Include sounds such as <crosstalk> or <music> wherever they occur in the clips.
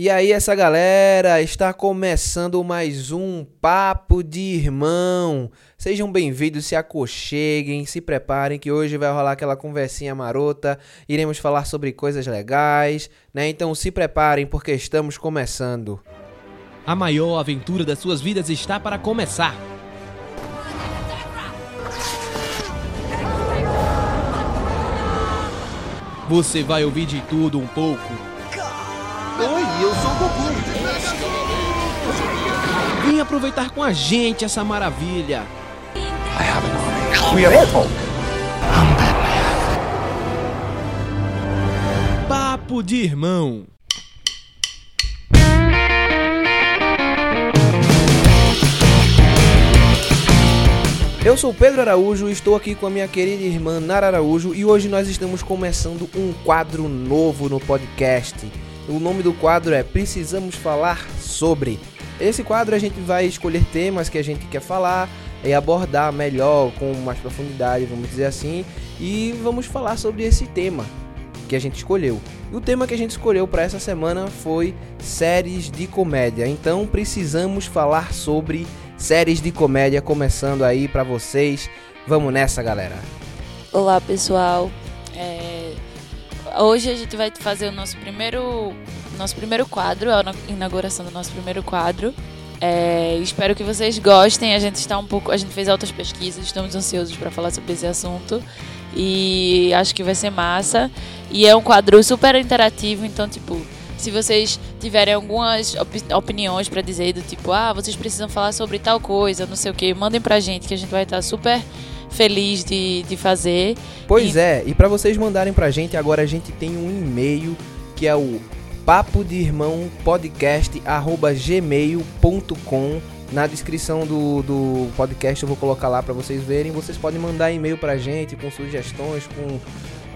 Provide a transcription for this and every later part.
E aí, essa galera, está começando mais um Papo de Irmão. Sejam bem-vindos, se aconcheguem, se preparem que hoje vai rolar aquela conversinha marota. Iremos falar sobre coisas legais, né? Então se preparem porque estamos começando. A maior aventura das suas vidas está para começar. Você vai ouvir de tudo um pouco. Oi, eu sou o Goku. Vem aproveitar com a gente essa maravilha. We are Hulk. Papo de irmão. Eu sou Pedro Araújo, estou aqui com a minha querida irmã Nara Araújo e hoje nós estamos começando um quadro novo no podcast. O nome do quadro é Precisamos Falar Sobre. Esse quadro a gente vai escolher temas que a gente quer falar e abordar melhor, com mais profundidade, vamos dizer assim, e vamos falar sobre esse tema que a gente escolheu. E o tema que a gente escolheu para essa semana foi séries de comédia. Então precisamos falar sobre séries de comédia começando aí para vocês. Vamos nessa, galera. Olá pessoal, É, hoje a gente vai fazer o nosso primeiro, nosso primeiro quadro, a inauguração do nosso primeiro quadro. É, espero que vocês gostem. A gente está um pouco, a gente fez altas pesquisas, estamos ansiosos para falar sobre esse assunto e acho que vai ser massa. E é um quadro super interativo, então tipo, se vocês tiverem algumas opi- opiniões para dizer do tipo, ah, vocês precisam falar sobre tal coisa, não sei o que, mandem pra gente que a gente vai estar super feliz de, de fazer. Pois E- é, e para vocês mandarem pra gente, agora a gente tem um e-mail que é o papo de irmão podcast gmail.com. Na descrição do, do podcast eu vou colocar lá para vocês verem. Vocês podem mandar e-mail pra gente com sugestões, com,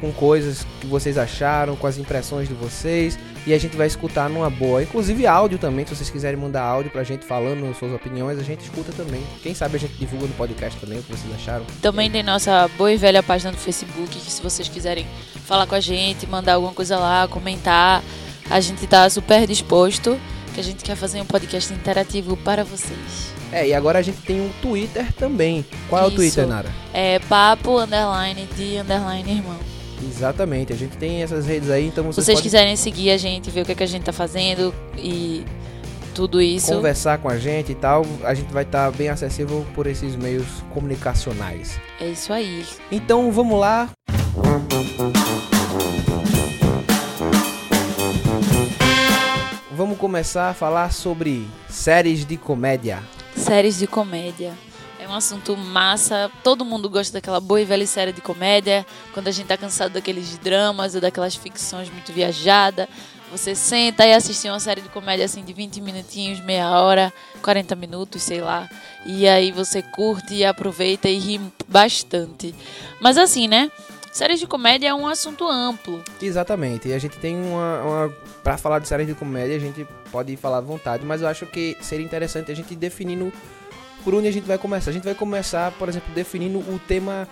com coisas que vocês acharam, com as impressões de vocês. E a gente vai escutar numa boa. Inclusive áudio também, se vocês quiserem mandar áudio pra gente falando suas opiniões, a gente escuta também. Quem sabe a gente divulga no podcast também o que vocês acharam. Também tem nossa boa e velha página do Facebook, que se vocês quiserem falar com a gente, mandar alguma coisa lá, comentar, a gente tá super disposto, que a gente quer fazer um podcast interativo para vocês. É, e agora a gente tem um Twitter também. Qual é o Isso. Twitter, Nara? É papo underline de underline irmão. Exatamente, a gente tem essas redes aí, então Se vocês, vocês podem quiserem seguir a gente, ver o que, é que a gente tá fazendo e tudo isso. conversar com a gente e tal, a gente vai estar bem acessível por esses meios comunicacionais. É isso aí. Então vamos lá. Vamos começar a falar sobre séries de comédia. Séries de comédia. Um assunto massa. Todo mundo gosta daquela boa e velha série de comédia. Quando a gente tá cansado daqueles dramas ou daquelas ficções muito viajadas. Você senta e assiste uma série de comédia assim de 20 minutinhos, meia hora, 40 minutos, sei lá. E aí você curte e aproveita e ri bastante. Mas assim, né? Séries de comédia é um assunto amplo. Exatamente, e a gente tem uma, uma para falar de séries de comédia, a gente pode falar à vontade, mas eu acho que seria interessante a gente definindo por onde a gente vai começar. A gente vai começar, por exemplo, definindo o tema,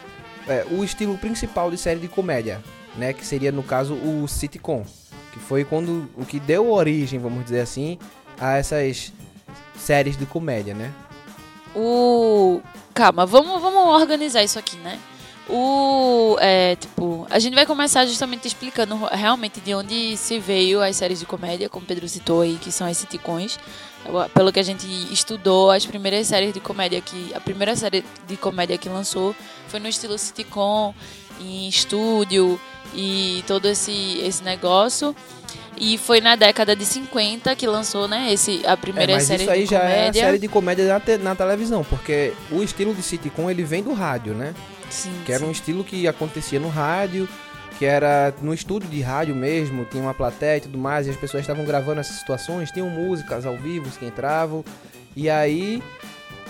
é, o estilo principal de série de comédia, né, que seria no caso o sitcom, que foi quando o que deu origem, vamos dizer assim, a essas séries de comédia, né? O. Calma, vamos, vamos organizar isso aqui, né? O. É, tipo, a gente vai começar justamente explicando realmente de onde se veio as séries de comédia, como Pedro citou aí, que são as sitcoms. Pelo que a gente estudou, as primeiras séries de comédia que. A primeira série de comédia que lançou foi no estilo sitcom, em estúdio e todo esse, esse negócio. E foi na década de 50 que lançou, né, esse, a É, primeira mas série isso aí de já é a comédia. série de comédia na, te- na televisão, porque o estilo de sitcom ele vem do rádio, né? Sim, Que era um estilo que acontecia no rádio, que era no estúdio de rádio mesmo, tinha uma plateia e tudo mais, e as pessoas estavam gravando essas situações, tinham músicas ao vivo que entravam, e aí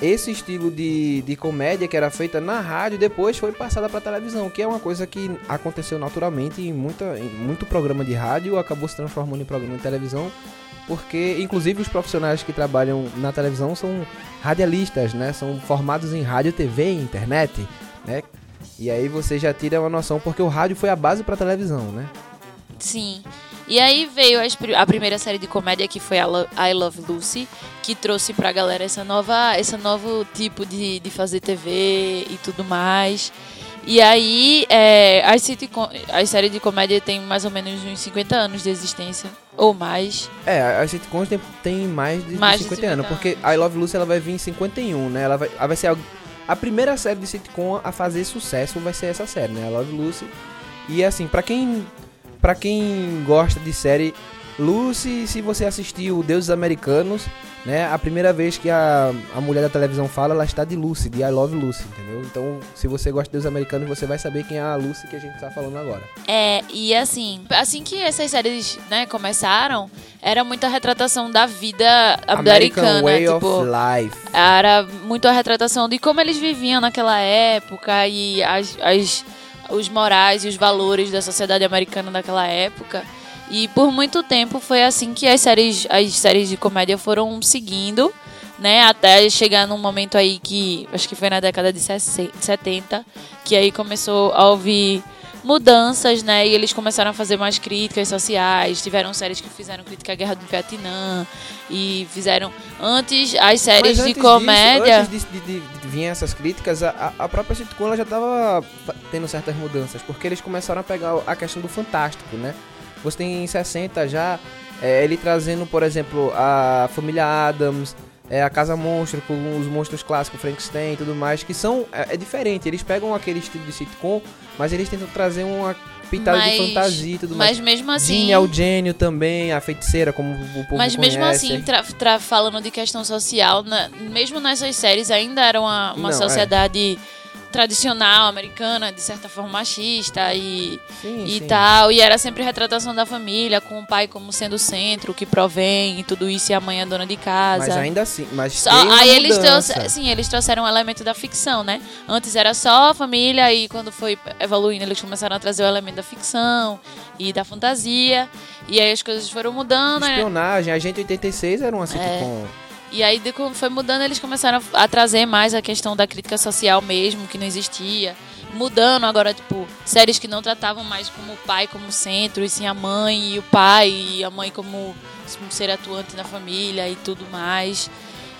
esse estilo de, de comédia que era feita na rádio depois foi passada para televisão, que é uma coisa que aconteceu naturalmente em, muita, em muito programa de rádio, acabou se transformando em programa de televisão, porque inclusive os profissionais que trabalham na televisão são radialistas, né? São formados em rádio, TV e internet, né? E aí você já tira uma noção, porque o rádio foi a base para televisão, né? Sim. E aí veio a primeira série de comédia que foi a I Love Lucy, que trouxe pra galera essa nova, esse novo tipo de, de fazer TV e tudo mais. E aí, é, as, sitcom, as séries de comédia tem mais ou menos uns 50 anos de existência, ou mais. É, as sitcoms tem, tem mais de, Mais de 50, 50 anos, porque anos. I Love Lucy ela vai vir em 51, né? Ela vai, ela vai ser a, primeira série de sitcom a fazer sucesso vai ser essa série, né? Love Lucy. E assim, pra quem para quem gosta de série Lucy, se você assistiu Deuses Americanos, né? A primeira vez que a, a mulher da televisão fala, ela está de Lucy, de I Love Lucy, entendeu? Então, se você gosta de Deuses Americanos, você vai saber quem é a Lucy que a gente tá falando agora. É, e assim, assim que essas séries, né, começaram, era muita retratação da vida americana, Way tipo, of Life. era muito a retratação de como eles viviam naquela época e as, as- os morais e os valores da sociedade americana daquela época. E por muito tempo foi assim que as séries, as séries de comédia foram seguindo, né? Até chegar num momento aí que acho que foi na década de 60 70, que aí começou a ouvir mudanças, né? E eles começaram a fazer mais críticas sociais. Tiveram séries que fizeram crítica à guerra do Vietnã e fizeram antes as séries Mas de antes comédia. Disso, antes de, de, de vir essas críticas, a, a própria sitcom já tava fa- tendo certas mudanças, porque eles começaram a pegar a questão do fantástico, né? Você tem em 60 já, é, ele trazendo, por exemplo, a família Adams, é, a Casa Monstro, com os monstros clássicos, Frankenstein e tudo mais, que são, é, é diferente, eles pegam aquele estilo de sitcom, mas eles tentam trazer uma pitada de Mas- fantasia e tudo mais. Mas mesmo assim. Ginny é o gênio também, a feiticeira, como o povo Mas mesmo conhece. assim, tra- tra- falando de questão social, na- mesmo nessas séries ainda era uma, uma Não, é. Tradicional americana, de certa forma machista e, Sim, e sim. tal. E era sempre retratação da família, com o pai como sendo o centro, que provém e tudo isso, e a mãe é dona de casa. Mas ainda assim, mas Só- aí eles trouxeram, sim, eles trouxeram um elemento da ficção, né? Antes era só a família e quando foi evoluindo eles começaram a trazer o elemento da ficção e da fantasia e aí as coisas foram mudando, né? Espionagem, Agente 86 era uma sitcom. E aí foi mudando eles começaram a, a trazer mais a questão da crítica social mesmo que não existia, mudando agora tipo séries que não tratavam mais como o pai como centro e sim a mãe e o pai e a mãe como um ser atuante na família e tudo mais.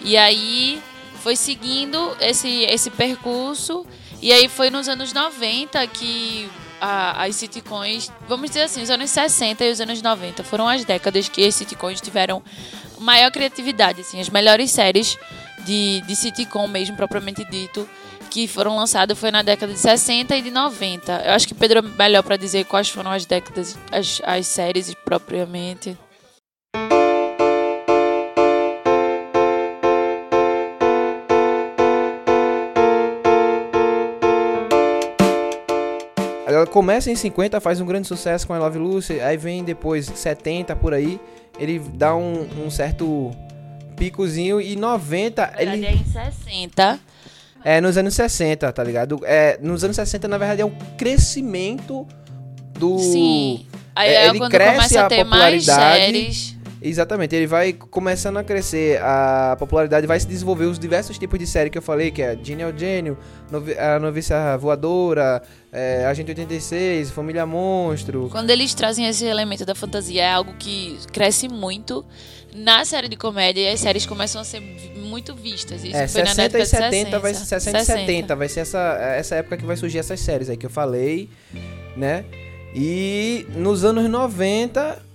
E aí foi seguindo esse, esse percurso. E aí foi nos anos 90 que a- as sitcoms, vamos dizer assim, os anos 60 e os anos 90 foram as décadas que as sitcoms tiveram maior criatividade, assim, as melhores séries de, de sitcom mesmo, propriamente dito, que foram lançadas foi na década de 60 e de 90. Eu acho que Pedro é melhor para dizer quais foram as décadas, as, as séries propriamente. Ela começa em 50, faz um grande sucesso com I Love Lucy, aí vem depois 70 por aí, ele dá um, um certo picozinho e 90 Na verdade ele é em 60. é nos anos 60, tá ligado? É, nos anos 60 na verdade é um crescimento do Sim. Aí É, é, ele quando cresce começa a a ter mais séries. Exatamente, ele vai começando a crescer, a popularidade vai se desenvolver os diversos tipos de série que eu falei, que é Genie é o Gênio, Novi- a Noviça Voadora, é, Agente 86, Família Monstro. Quando eles trazem esse elemento da fantasia, é algo que cresce muito na série de comédia e as séries começam a ser muito vistas. Isso É, foi na 60 década e de 70 vai ser 60 e 70, vai ser essa, essa época que vai surgir essas séries aí que eu falei, né? E nos anos 90,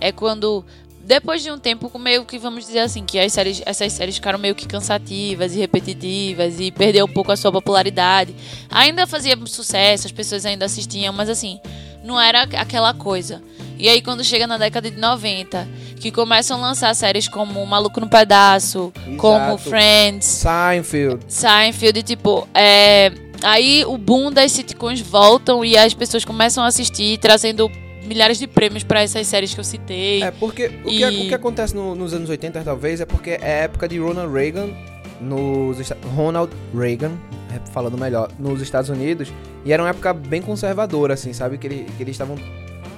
É quando, depois de um tempo, meio que vamos dizer assim, que as séries, essas séries ficaram meio que cansativas e repetitivas e perdeu um pouco a sua popularidade. Ainda fazia sucesso, as pessoas ainda assistiam, mas assim, não era aquela coisa. E aí quando chega na década de 90, que começam a lançar séries como Maluco no Pedaço, como Exato. Friends, Seinfeld, Seinfeld, tipo, é, aí o boom das sitcoms voltam e as pessoas começam a assistir, trazendo milhares de prêmios pra essas séries que eu citei. É, porque o, que, o que acontece no- nos anos 80, talvez, é porque é a época de Ronald Reagan, nos, Ronald Reagan, é, falando melhor, nos Estados Unidos, e era uma época bem conservadora, assim, sabe? Que, ele- que eles estavam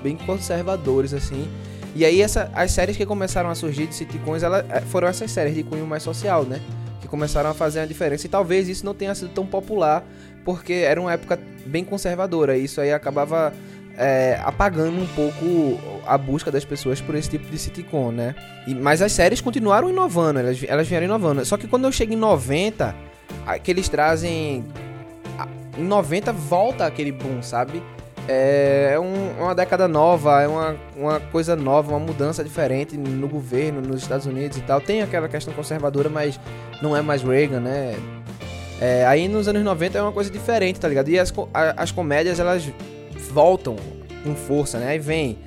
bem conservadores, assim. E aí essa, as séries que começaram a surgir de sitcoms, ela, é, foram essas séries de cunho mais social, né? Que começaram a fazer a diferença. E talvez isso não tenha sido tão popular, porque era uma época bem conservadora. E isso aí acabava é, apagando um pouco a busca das pessoas por esse tipo de sitcom, né? E, mas as séries continuaram inovando, elas, elas vieram inovando. Só que quando eu chego em 90, a- que eles trazem. Em 90 volta aquele boom, sabe? É um- uma década nova, é uma, uma coisa nova, uma mudança diferente no governo, nos Estados Unidos e tal. Tem aquela questão conservadora, mas não é mais Reagan, né? É, aí nos anos 90 é uma coisa diferente, tá ligado? E as, as comédias, elas voltam com força, né? Aí vem,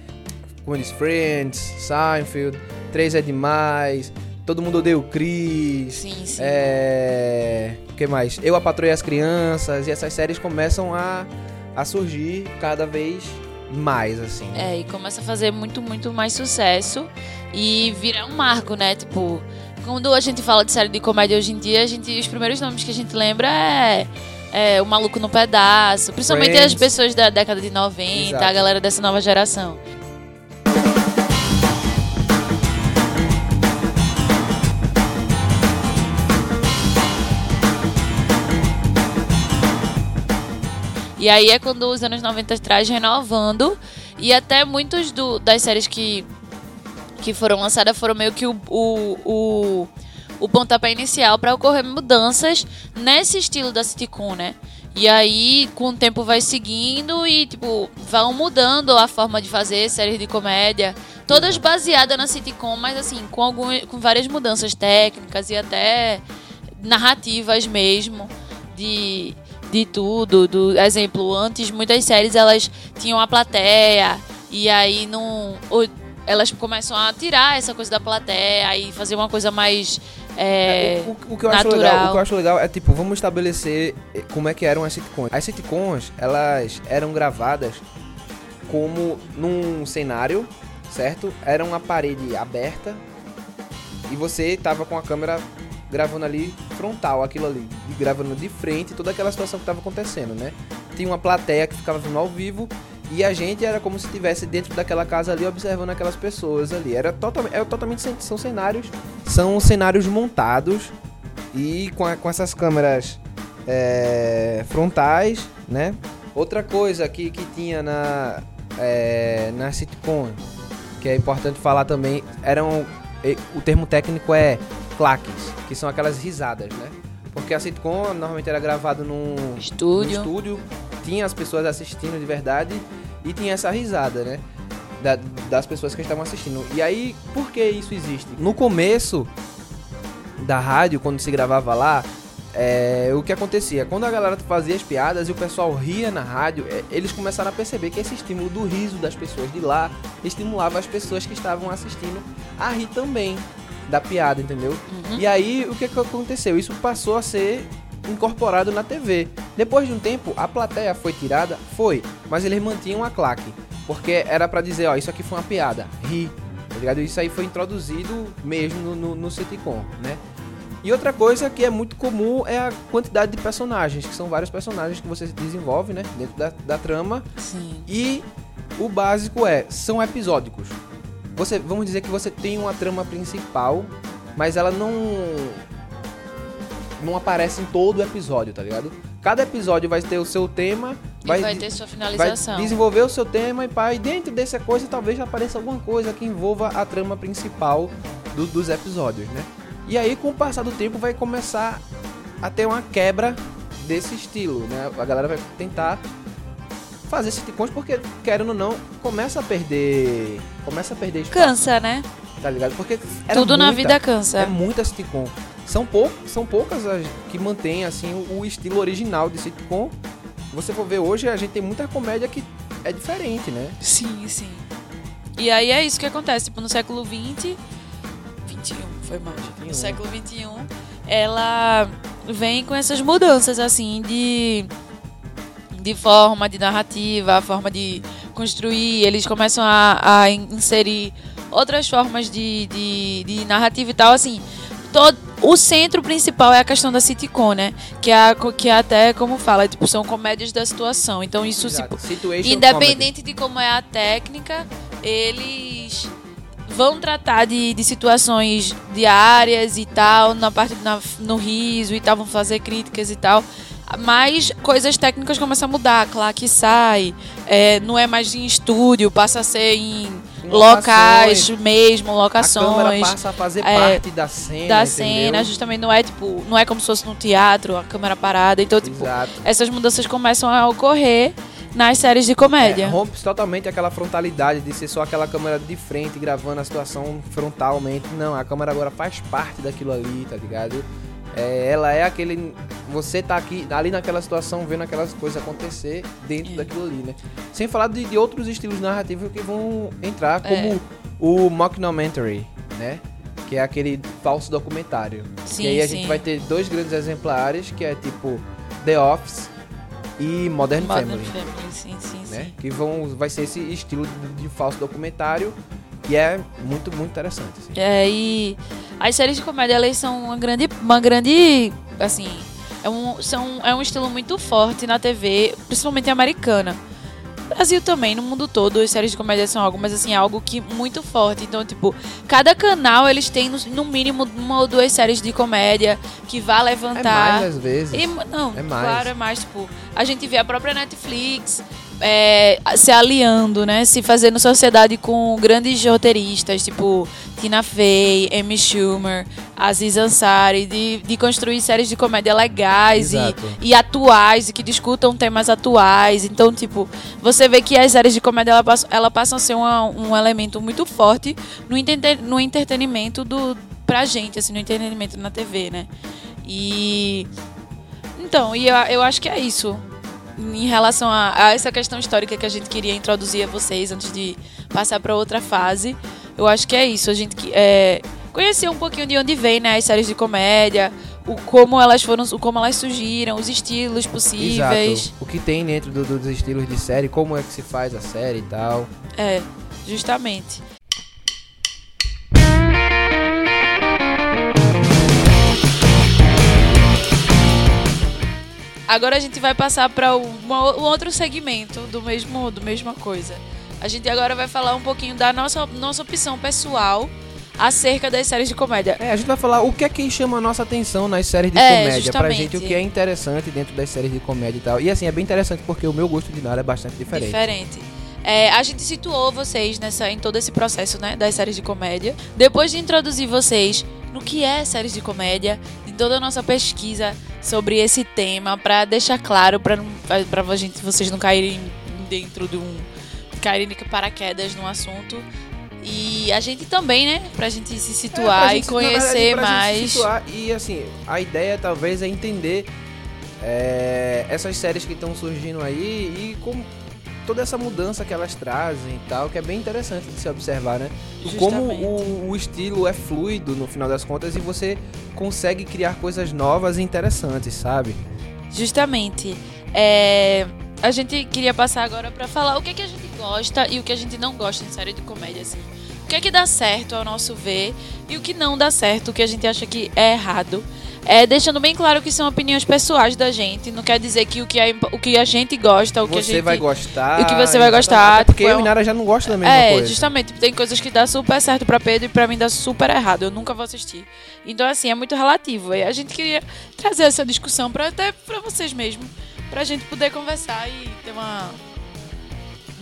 como diz, Friends, Seinfeld, Três é Demais, Todo Mundo Odeia o Chris, Sim, sim. é... O que mais? Eu, a Patroa e as Crianças, e essas séries começam a, a surgir cada vez mais, assim. É, e começa a fazer muito, muito mais sucesso e vira um marco, né? Tipo, quando a gente fala de série de comédia hoje em dia, a gente, os primeiros nomes que a gente lembra é, é O Maluco no Pedaço, principalmente Friends. as pessoas da década de 90, Exato. a galera dessa nova geração. E aí é quando os anos 90 traz renovando. E até muitos do- das séries que, que foram lançadas foram meio que o, o, o, o pontapé inicial para ocorrer mudanças nesse estilo da sitcom, né? E aí, com o tempo vai seguindo e, tipo, vão mudando a forma de fazer séries de comédia. Todas baseadas na sitcom, mas assim, com, algum, com várias mudanças técnicas e até narrativas mesmo de, de tudo. Do exemplo, antes muitas séries elas tinham a plateia e aí não elas começam a tirar essa coisa da plateia e fazer uma coisa mais é, o, o- o que eu acho legal, o que eu acho legal é tipo, vamos estabelecer eh, como é que eram as sitcoms. As sitcoms, elas eram gravadas como num cenário, certo? Era uma parede aberta e você tava com a câmera gravando ali frontal, aquilo ali, gravando de frente toda aquela situação que tava acontecendo, né? Tinha uma plateia que ficava vendo ao vivo e a gente era como se estivesse dentro daquela casa ali observando aquelas pessoas ali. Era totalmente, era totalmente cen- são cenários, são cenários montados e com, a- com essas câmeras é, frontais, né? Outra coisa que, que tinha na é, na sitcom que é importante falar também eram o termo técnico é claques, que são aquelas risadas, né? Porque a sitcom normalmente era gravado num Estúdio. num estúdio, tinha as pessoas assistindo de verdade e tinha essa risada, né? Da- das pessoas que estavam assistindo. E aí, por que isso existe? No começo da rádio, quando se gravava lá, é, o que acontecia? Quando a galera fazia as piadas e o pessoal ria na rádio, é, eles começaram a perceber que esse estímulo do riso das pessoas de lá estimulava as pessoas que estavam assistindo a rir também da piada, entendeu? E aí, o que, que aconteceu? Isso passou a ser incorporado na TV. Depois de um tempo, a plateia foi tirada? Foi, mas eles mantinham a claque, porque era pra dizer, ó, isso aqui foi uma piada, ri, tá ligado? Isso aí foi introduzido mesmo no, no, no sitcom, né? E outra coisa que é muito comum é a quantidade de personagens, que são vários personagens que você desenvolve, né, dentro da, da trama. Sim. E o básico é, são episódicos. Você, vamos dizer que você tem uma trama principal, mas ela não não aparece em todo o episódio, tá ligado? Cada episódio vai ter o seu tema, E vai, vai, ter sua vai finalização. desenvolver o seu tema e pá, e dentro dessa coisa talvez apareça alguma coisa que envolva a trama principal do- dos episódios, né? E aí com o passar do tempo vai começar a ter uma quebra desse estilo, né? A galera vai tentar fazer sitcoms porque querendo ou não começa a perder, começa a perder espaço, Cansa, né? tá ligado? Porque Tudo na muita- vida cansa. é muita sitcom. São, pou, são poucas as que mantêm assim o, o estilo original de sitcom. Você for ver hoje, a gente tem muita comédia que é diferente, né? Sim, sim. E aí é isso que acontece. Tipo, no século XX. 21, foi gente. 21. No século XXI, ela vem com essas mudanças, assim, de. De forma, de narrativa, a forma de construir. Eles começam a, a in- inserir outras formas de, de, de narrativa e tal, assim. Todo, o centro principal é a questão da sitcom, né? Que é, que é até, como fala, tipo, são comédias da situação. Então isso, Situation Independente de como é a técnica, eles vão tratar de, de situações diárias e tal, na parte na- no riso e tal, vão fazer críticas e tal. mais coisas técnicas começam a mudar. A claque sai, é, não é mais em estúdio, passa a ser em locais mesmo, A câmera locações. passa a fazer é, parte da cena, Da entendeu? cena, justamente não é tipo, não é como se fosse no teatro, a câmera parada. Então, tipo, Exato. essas mudanças começam a ocorrer nas séries de comédia. É, rompe totalmente aquela frontalidade de ser só aquela câmera de frente gravando a situação frontalmente. Não, a câmera agora faz parte daquilo ali, tá ligado? É, ela é aquele. Você tá aqui, ali naquela situação, vendo aquelas coisas acontecer dentro É. daquilo ali, né? Sem falar de, de outros estilos narrativos que vão entrar, É. como o mockumentary, né? Que é aquele falso documentário. Sim, que aí a sim. gente vai ter dois grandes exemplares, que é tipo The Office e Modern, Modern Family Family, sim, sim, né? sim. Que vão, vai ser esse estilo de, de falso documentário e é muito, muito interessante. assim. É, e as séries de comédia, elas são uma grande, uma grande, assim, é um, são, é um estilo muito forte na TV, principalmente americana. Brasil também, no mundo todo, as séries de comédia são algo, mas assim, é algo que muito forte. Então, tipo, cada canal eles têm no, mínimo uma ou duas séries de comédia que vá É levantar. mais às vezes. E, não, É mais. claro, é mais, tipo, a gente vê a própria Netflix é, se aliando, né? Se fazendo sociedade com grandes roteiristas, tipo Tina Fey, Amy Schumer, Aziz Ansari, de, de construir séries de comédia legais e, e atuais, e que discutam temas atuais. Então, tipo, você vê que as séries de comédia ela passam, ela passam a ser uma- um elemento muito forte no, no entretenimento do, pra gente, assim, no entretenimento na TV, né? E. Então, e eu, eu acho que é isso. Em relação a, a essa questão histórica que a gente queria introduzir a vocês antes de passar para outra fase, eu acho que é isso. A gente é, conhecer um pouquinho de onde vem né, as séries de comédia, o como elas foram, o como elas surgiram, os estilos possíveis. Exato. O que tem dentro do- dos estilos de série, como é que se faz a série e tal. É, justamente. Agora a gente vai passar para um outro segmento do mesmo, do mesma coisa. A gente agora vai falar um pouquinho da nossa, nossa opção pessoal acerca das séries de comédia. É, a gente vai falar o que é que chama a nossa atenção nas séries de É, comédia. Pra justamente. gente, o que é interessante dentro das séries de comédia e tal. E assim, é bem interessante porque o meu gosto de nada é bastante diferente. Diferente. É, a gente situou vocês nessa, em todo esse processo né, das séries de comédia. Depois de introduzir vocês no que é séries de comédia, toda a nossa pesquisa sobre esse tema, pra deixar claro, pra, pra gente, vocês não caírem dentro de um. caírem de paraquedas no assunto. E a gente também, né? Pra gente se É, situar gente- e conhecer verdade, mais. situar. e assim, a ideia talvez é entender é, essas séries que estão surgindo aí e como toda essa mudança que elas trazem e tal, que é bem interessante de se observar, né? Como Justamente. o, o estilo é fluido no final das contas e você consegue criar coisas novas e interessantes, sabe? Justamente. É, a gente queria passar agora pra falar o que, é que a gente gosta e o que a gente não gosta em série de comédia, assim. O que é que dá certo ao nosso ver e o que não dá certo, o que a gente acha que é errado. É, deixando bem claro que são opiniões pessoais da gente, não quer dizer que o que, é impo- o que a gente gosta, o que a Você gente vai gostar. o que você vai gostar, Até Porque tipo, é eu e Nara já não gosta da mesma é, coisa. justamente. Tem coisas que dá super certo pra Pedro e pra mim dá super errado. Eu nunca vou assistir. Então, assim, é muito relativo. E a gente queria trazer essa discussão pra, até pra vocês mesmo. Pra gente poder conversar e ter uma,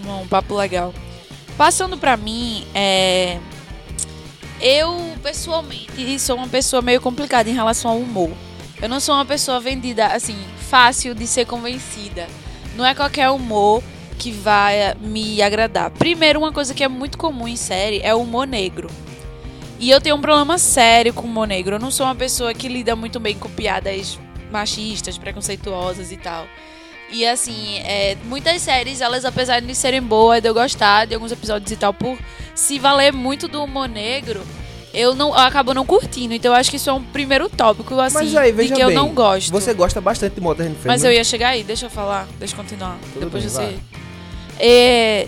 uma- um papo legal. Passando pra mim, é... Eu, pessoalmente, sou uma pessoa meio complicada em relação ao humor. Eu não sou uma pessoa vendida, assim, fácil de ser convencida. Não é qualquer humor que vai me agradar. Primeiro, uma coisa que é muito comum em série é o humor negro. E eu tenho um problema sério com o humor negro. Eu não sou uma pessoa que lida muito bem com piadas machistas, preconceituosas e tal. E assim, é, muitas séries, elas apesar de serem boas, de eu gostar de alguns episódios e tal, por se valer muito do humor negro, eu não eu acabo não curtindo. Então eu acho que isso é um primeiro tópico, assim, Mas aí, de veja que eu bem, não gosto. Você gosta bastante de Modern Family. Mas eu ia chegar aí, deixa eu falar, deixa eu continuar. Tudo Depois bem, você. É,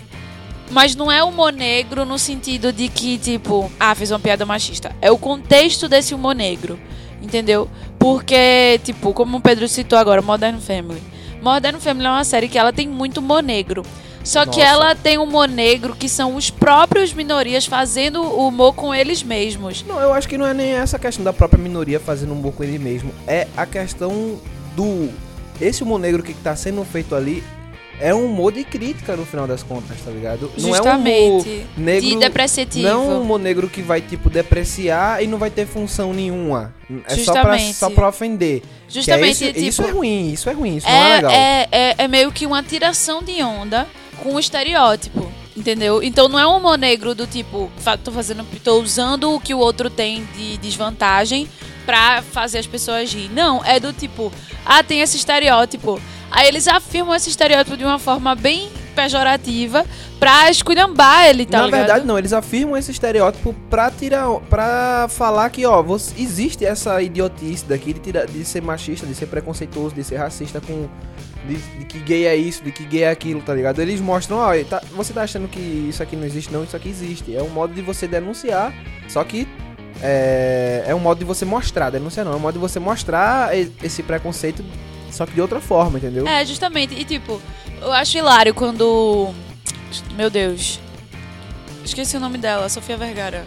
mas não é humor negro no sentido de que, tipo, ah, fez uma piada machista. É o contexto desse humor negro. Entendeu? Porque, tipo, como o Pedro citou agora, Modern Family. Modern Family é uma série que ela tem muito humor negro. Só que Nossa. ela tem humor negro que são os próprios minorias fazendo o humor com eles mesmos. Não, eu acho que não é nem essa questão da própria minoria fazendo humor com ele mesmo. É a questão do esse humor negro que tá sendo feito ali é um humor de crítica no final das contas, tá ligado? Não é um humor Justamente. negro, de depreciativo. não é um humor negro que vai, tipo, depreciar e não vai ter função nenhuma. É só pra, Justamente. só pra ofender. Que é Justamente, isso, tipo, isso é ruim, isso é ruim, isso não é é, legal. é, é, é meio que uma tiração de onda com um estereótipo. Entendeu? Então não é um humor negro do tipo, tô fazendo, tô usando o que o outro tem de desvantagem pra fazer as pessoas rir. Não, é do tipo, ah, tem esse estereótipo. Aí eles afirmam esse estereótipo de uma forma bem pejorativa pra esculhambar ele, tá Na ligado? verdade, não, eles afirmam esse estereótipo pra tirar. para falar que, ó, você, existe essa idiotice daqui de, de ser machista, de ser preconceituoso, de ser racista com. De, de que gay é isso, de que gay é aquilo, tá ligado? Eles mostram, ó, tá- você tá achando que isso aqui não existe, não, isso aqui existe. É um modo de você denunciar, só que. É, é um modo de você mostrar, denunciar não, é um modo de você mostrar esse preconceito, só que de outra forma, entendeu? É, justamente. E tipo, eu acho hilário quando. Meu Deus. Esqueci o nome dela, Sofia Vergara.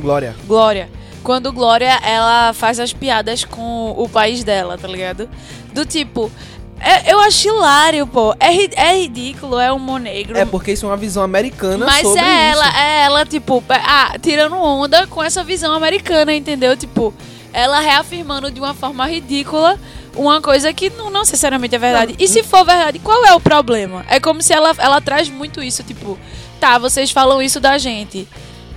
Glória. Glória. Quando Glória, ela faz as piadas com o país dela, tá ligado? Do tipo. é- eu acho hilário, pô. É, é ridículo, é humor negro. É porque isso é uma visão americana Mas sobre é isso. ela, é ela, tipo, ah, tirando onda com essa visão americana, entendeu? Tipo, ela reafirmando de uma forma ridícula uma coisa que não, não necessariamente é verdade. E se for verdade, qual é o problema? É como se ela, ela traz muito isso, tipo, tá, vocês falam isso da gente.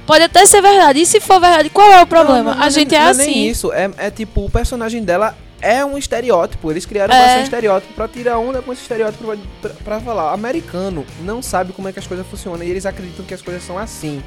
Pode até ser verdade. E se for verdade, qual é o problema? Não, não, a gente é, não assim. nem isso. É, é tipo, o personagem dela é um estereótipo. Eles criaram É. um estereótipo pra tirar onda com esse estereótipo pra falar. Americano não sabe como é que as coisas funcionam e eles acreditam que as coisas são assim.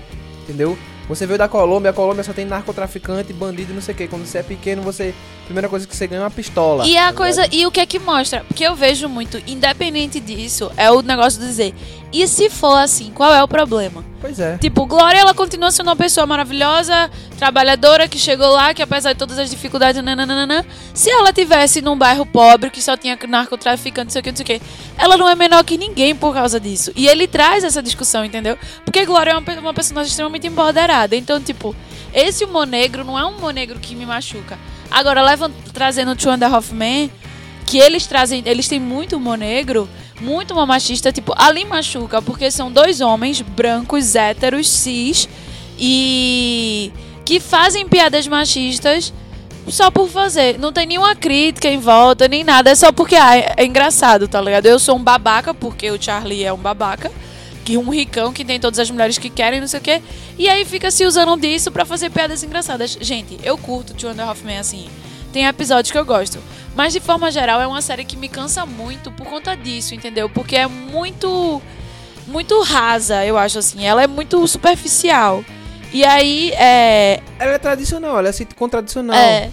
Entendeu? Você veio da Colômbia, a Colômbia só tem narcotraficante, bandido e não sei o que. Quando você é pequeno, você. A primeira coisa que você ganha é uma pistola. E tá a ligado? coisa, e o que é que mostra? Porque eu vejo muito, independente disso, é o negócio de dizer, e se for assim, qual é o problema? Pois é. Tipo, Glória, ela continua sendo uma pessoa maravilhosa, trabalhadora, que chegou lá, que apesar de todas as dificuldades, nananana, se ela tivesse num bairro pobre, que só tinha narcotraficante, não sei o que, não sei o que, ela não é menor que ninguém por causa disso. E ele traz essa discussão, entendeu? Porque Glória é uma, uma personagem extremamente empoderada. Então, tipo, esse humor negro não é um humor negro que me machuca. Agora, levam, trazendo o Two and a Half Men, que eles trazem, eles têm muito humor negro, muito uma machista, tipo, ali machuca, porque são dois homens brancos, héteros, cis, e que fazem piadas machistas só por fazer. Não tem nenhuma crítica em volta, nem nada, é só porque ah, é, é engraçado, tá ligado? Eu sou um babaca, porque o Charlie é um babaca, que um ricão que tem todas as mulheres que querem, não sei o quê, e aí fica se usando disso pra fazer piadas engraçadas. Gente, eu curto Two and a Half Men assim. Tem episódios que eu gosto. Mas de forma geral é uma série que me cansa muito por conta disso, entendeu? Porque é muito. Muito rasa, eu acho assim. Ela é muito superficial. E aí, é. Ela é tradicional, ela é sitcom tradicional. é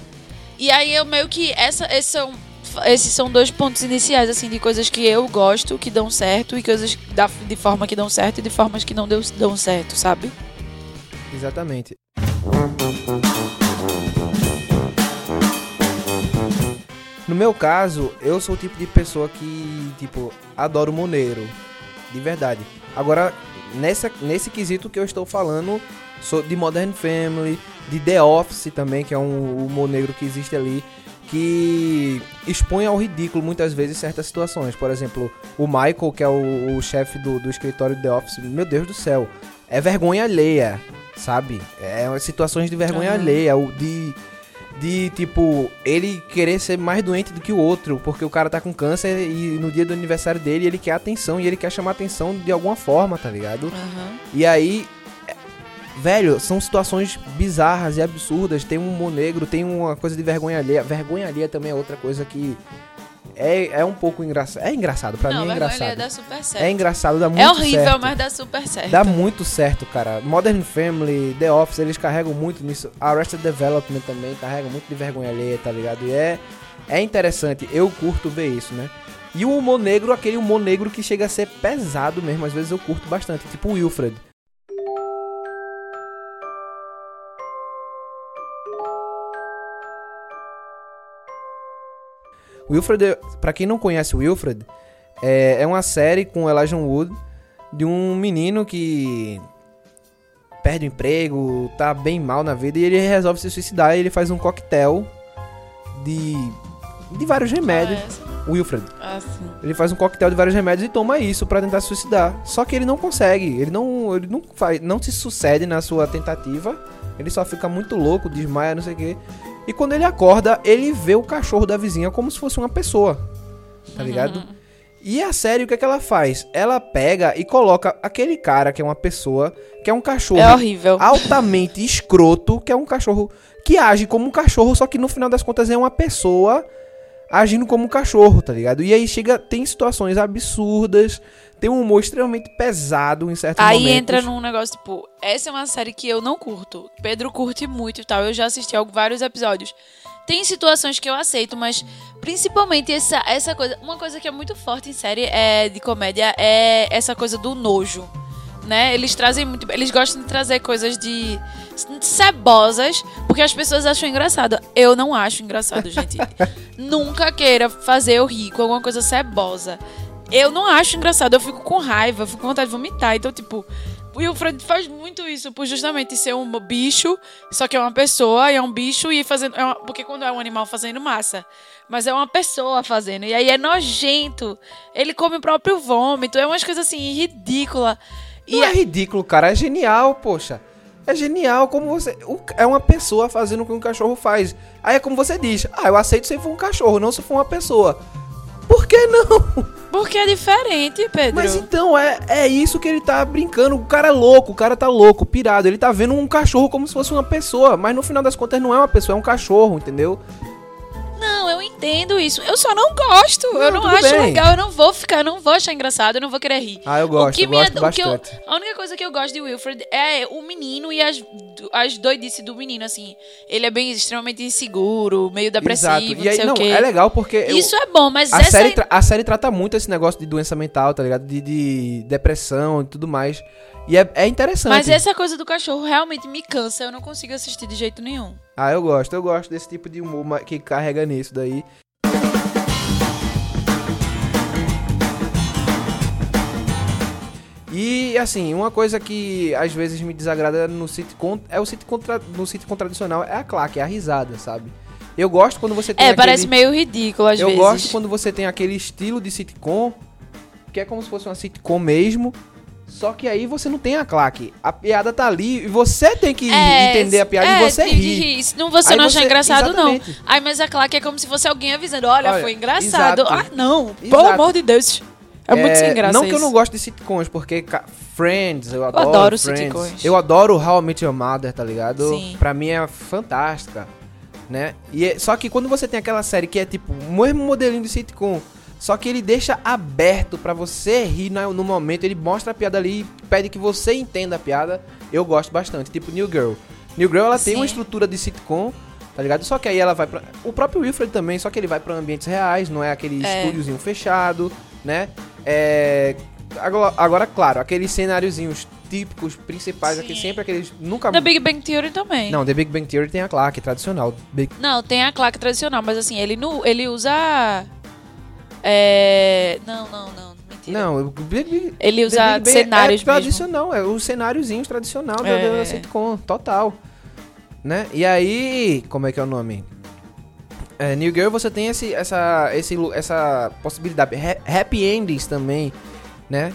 e aí eu meio que. Essa, esses, são, esses são dois pontos iniciais, assim, de coisas que eu gosto, que dão certo, e coisas da, de forma que dão certo e de formas que não deu, dão certo, sabe? Exatamente. No meu caso, eu sou o tipo de pessoa que, tipo, adoro moneiro. De verdade. Agora, nessa, nesse quesito que eu estou falando, sou de Modern Family, de The Office também, que é um humor negro que existe ali, que expõe ao ridículo muitas vezes certas situações. Por exemplo, o Michael, que é o, o chefe do, do escritório The Office, meu Deus do céu, é vergonha alheia, sabe? É situações de vergonha Aham. alheia, o de de tipo ele querer ser mais doente do que o outro, porque o cara tá com câncer e no dia do aniversário dele ele quer atenção e ele quer chamar atenção de alguma forma, tá ligado? E aí, velho, são situações bizarras e absurdas. Tem um humor negro, tem uma coisa de vergonha alheia. Vergonha alheia também é outra coisa que é, é um pouco engraçado. É engraçado, pra não, mim é engraçado. dá super certo. É engraçado, dá muito É horrível, certo. mas dá super certo. Dá muito certo, cara. Modern Family, The Office, eles carregam muito nisso. Arrested Development também carrega muito de vergonha alheia, tá ligado? E é, é interessante. Eu curto ver isso, né? E o humor negro, aquele humor negro que chega a ser pesado mesmo. Às vezes eu curto bastante. Tipo o Wilfred. Wilfred, pra quem não conhece o Wilfred, é, é uma série com Elijah Wood de um menino que perde o emprego, tá bem mal na vida e ele resolve se suicidar e ele faz um coquetel de de vários remédios. Ah, essa- Wilfred. Ah, sim. Ele faz um coquetel de vários remédios e toma isso pra tentar se suicidar. Só que ele não consegue, ele não, ele não faz, não se sucede na sua tentativa. Ele só fica muito louco, desmaia, não sei o quê. E quando ele acorda, ele vê o cachorro da vizinha como se fosse uma pessoa. Tá ligado? E a série, o que é que ela faz? Ela pega e coloca aquele cara que é uma pessoa, que é um cachorro É horrível. altamente escroto, que é um cachorro que age como um cachorro, só que no final das contas é uma pessoa agindo como um cachorro, tá ligado? E aí chega, tem situações absurdas, tem um humor extremamente pesado em certos Aí momentos. entra num negócio, tipo, essa é uma série que eu não curto. Pedro curte muito e tal. Eu já assisti vários episódios. Tem situações que eu aceito, mas principalmente essa, essa coisa. Uma coisa que é muito forte em série é, de comédia é essa coisa do nojo. Né? Eles trazem muito. Eles gostam de trazer coisas de cebosas, porque as pessoas acham engraçado. Eu não acho engraçado, gente. <laughs> Nunca queira fazer eu rir com alguma coisa cebosa. Eu não acho engraçado, eu fico com raiva, fico com vontade de vomitar. Então, tipo, o Wilfred faz muito isso por justamente ser um bicho, só que é uma pessoa, e é um bicho e fazendo. é uma- porque quando é um animal fazendo massa. Mas é uma pessoa fazendo. E aí é nojento. Ele come o próprio vômito. É umas coisas assim, ridículas. E Não é ridículo, cara, é genial, poxa. É genial como você. é uma pessoa fazendo o que um cachorro faz. Aí é como você diz: Ah, eu aceito se for um cachorro, não se for uma pessoa. Por que não? Porque é diferente, Pedro. Mas então, é, é isso que ele tá brincando. O cara é louco, o cara tá louco, pirado. Ele tá vendo um cachorro como se fosse uma pessoa. Mas no final das contas não é uma pessoa, é um cachorro, entendeu? Não, eu entendo isso. Eu só não gosto. eu não acho bem. legal. Eu não vou ficar, eu não vou achar engraçado, eu não vou querer rir. Ah, eu O gosto, que eu me gosto o que eu- bastante. a única coisa que eu gosto de Wilfred é o menino e as, as doidices do menino, assim. Ele é bem extremamente inseguro, meio depressivo, Exato. não E aí, não, o quê. é legal porque. eu- Isso é bom, mas a, essa série tra- a série trata muito esse negócio de doença mental, tá ligado? De, de depressão e tudo mais. E é, é interessante. Mas essa coisa do cachorro realmente me cansa, eu não consigo assistir de jeito nenhum. Ah, eu gosto, eu gosto desse tipo de humor que carrega nisso daí. E assim, uma coisa que às vezes me desagrada no sitcom é o sitcom, tra- no sitcom tradicional é a claque, é a risada, sabe? Eu gosto quando você tem É, aquele... parece meio ridículo às Eu vezes. gosto quando você tem aquele estilo de sitcom que é como se fosse uma sitcom mesmo, só que aí você não tem a claque. A piada tá ali e você tem que É, entender a piada é, e você rir. rir. Se não você Aí não acha você- engraçado, exatamente. não. Ai, mas a claque é como se fosse alguém avisando. Olha, Olha, foi engraçado. exato. Ah, não. Pelo Exato. amor de Deus. É, muito sem graça Não que eu isso. não gosto de sitcoms, porque Friends, eu adoro, adoro Friends. sitcoms. Eu adoro How I Met Your Mother, tá ligado? Sim. Pra mim é fantástica, né? E é- só que quando você tem aquela série que é tipo o mesmo modelinho de sitcom, só que ele deixa aberto pra você rir no momento, ele mostra a piada ali e pede que você entenda a piada, eu gosto bastante. Tipo New Girl. New Girl ela tem Sim. uma estrutura de sitcom, tá ligado? Só que aí ela vai pra. O próprio Wilfred também, só que ele vai pra ambientes reais, não é aquele É. estúdiozinho fechado, né? É. Agora, agora, claro, aqueles cenáriozinhos típicos, principais, aqui sempre aqueles. Nunca. The Big Bang Theory também. Não, The Big Bang Theory tem a claque tradicional. Big... Não, tem a claque tradicional, mas assim, ele, não, ele usa. É. Não, não, não. Mentira. Não, o Big- Ele The usa cenários é tradicional, é os cenáriozinhos tradicional da, É. da sitcom, total. Né? E aí, como é que é o nome? É, New Girl você tem esse, essa, esse, essa possibilidade. Ha- Happy Endings também, né?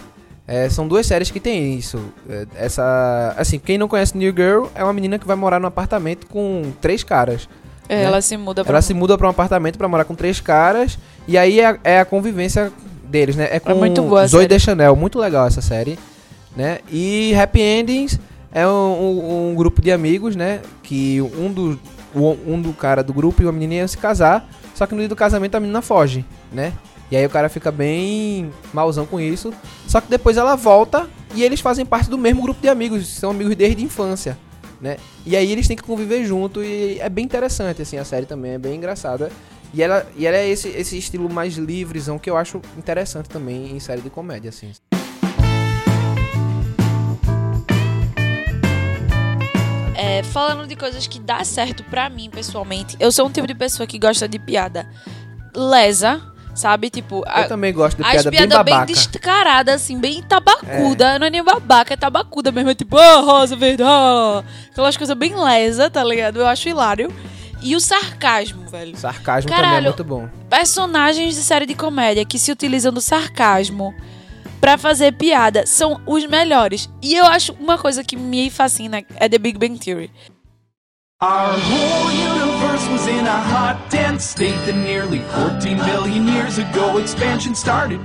É, são duas séries que tem isso. É, essa, assim, quem não conhece New Girl é uma menina que vai morar num apartamento com três caras. É, né? Ela se muda pra. Ela se muda pra um apartamento pra morar com três caras e aí é, é a convivência deles, né? É com muito boa Zoe. Deschanel, muito legal essa série, né? E Happy Endings é um, um- um grupo de amigos, né? Que um do um do cara do grupo e uma menina iam se casar, só que no dia do casamento a menina foge, né? E aí o cara fica bem malzão com isso. Só que depois ela volta e eles fazem parte do mesmo grupo de amigos, são amigos desde a infância, né? E aí eles têm que conviver junto e é bem interessante, assim, a série também, é bem engraçada. E ela, e ela é esse, esse estilo mais livrezão que eu acho interessante também em série de comédia, assim. É, falando de coisas que dá certo pra mim, pessoalmente, eu sou um tipo de pessoa que gosta de piada lesa, sabe? Tipo, a- Eu também gosto de piada bem bem, babaca. descaradas, assim, bem tabacuda. Não é nem babaca, é tabacuda mesmo. É tipo, ah, rosa verde, ah. Aquelas coisas bem lesa, tá ligado? Eu acho hilário. E o sarcasmo, velho. Sarcasmo também é Caralho. muito bom. Personagens de série de comédia que se utilizam do sarcasmo pra fazer piada são os melhores. E eu acho uma coisa que me fascina é The Big Bang Theory. Our whole universe was in a hot, dense state that nearly 14 billion years ago expansion started.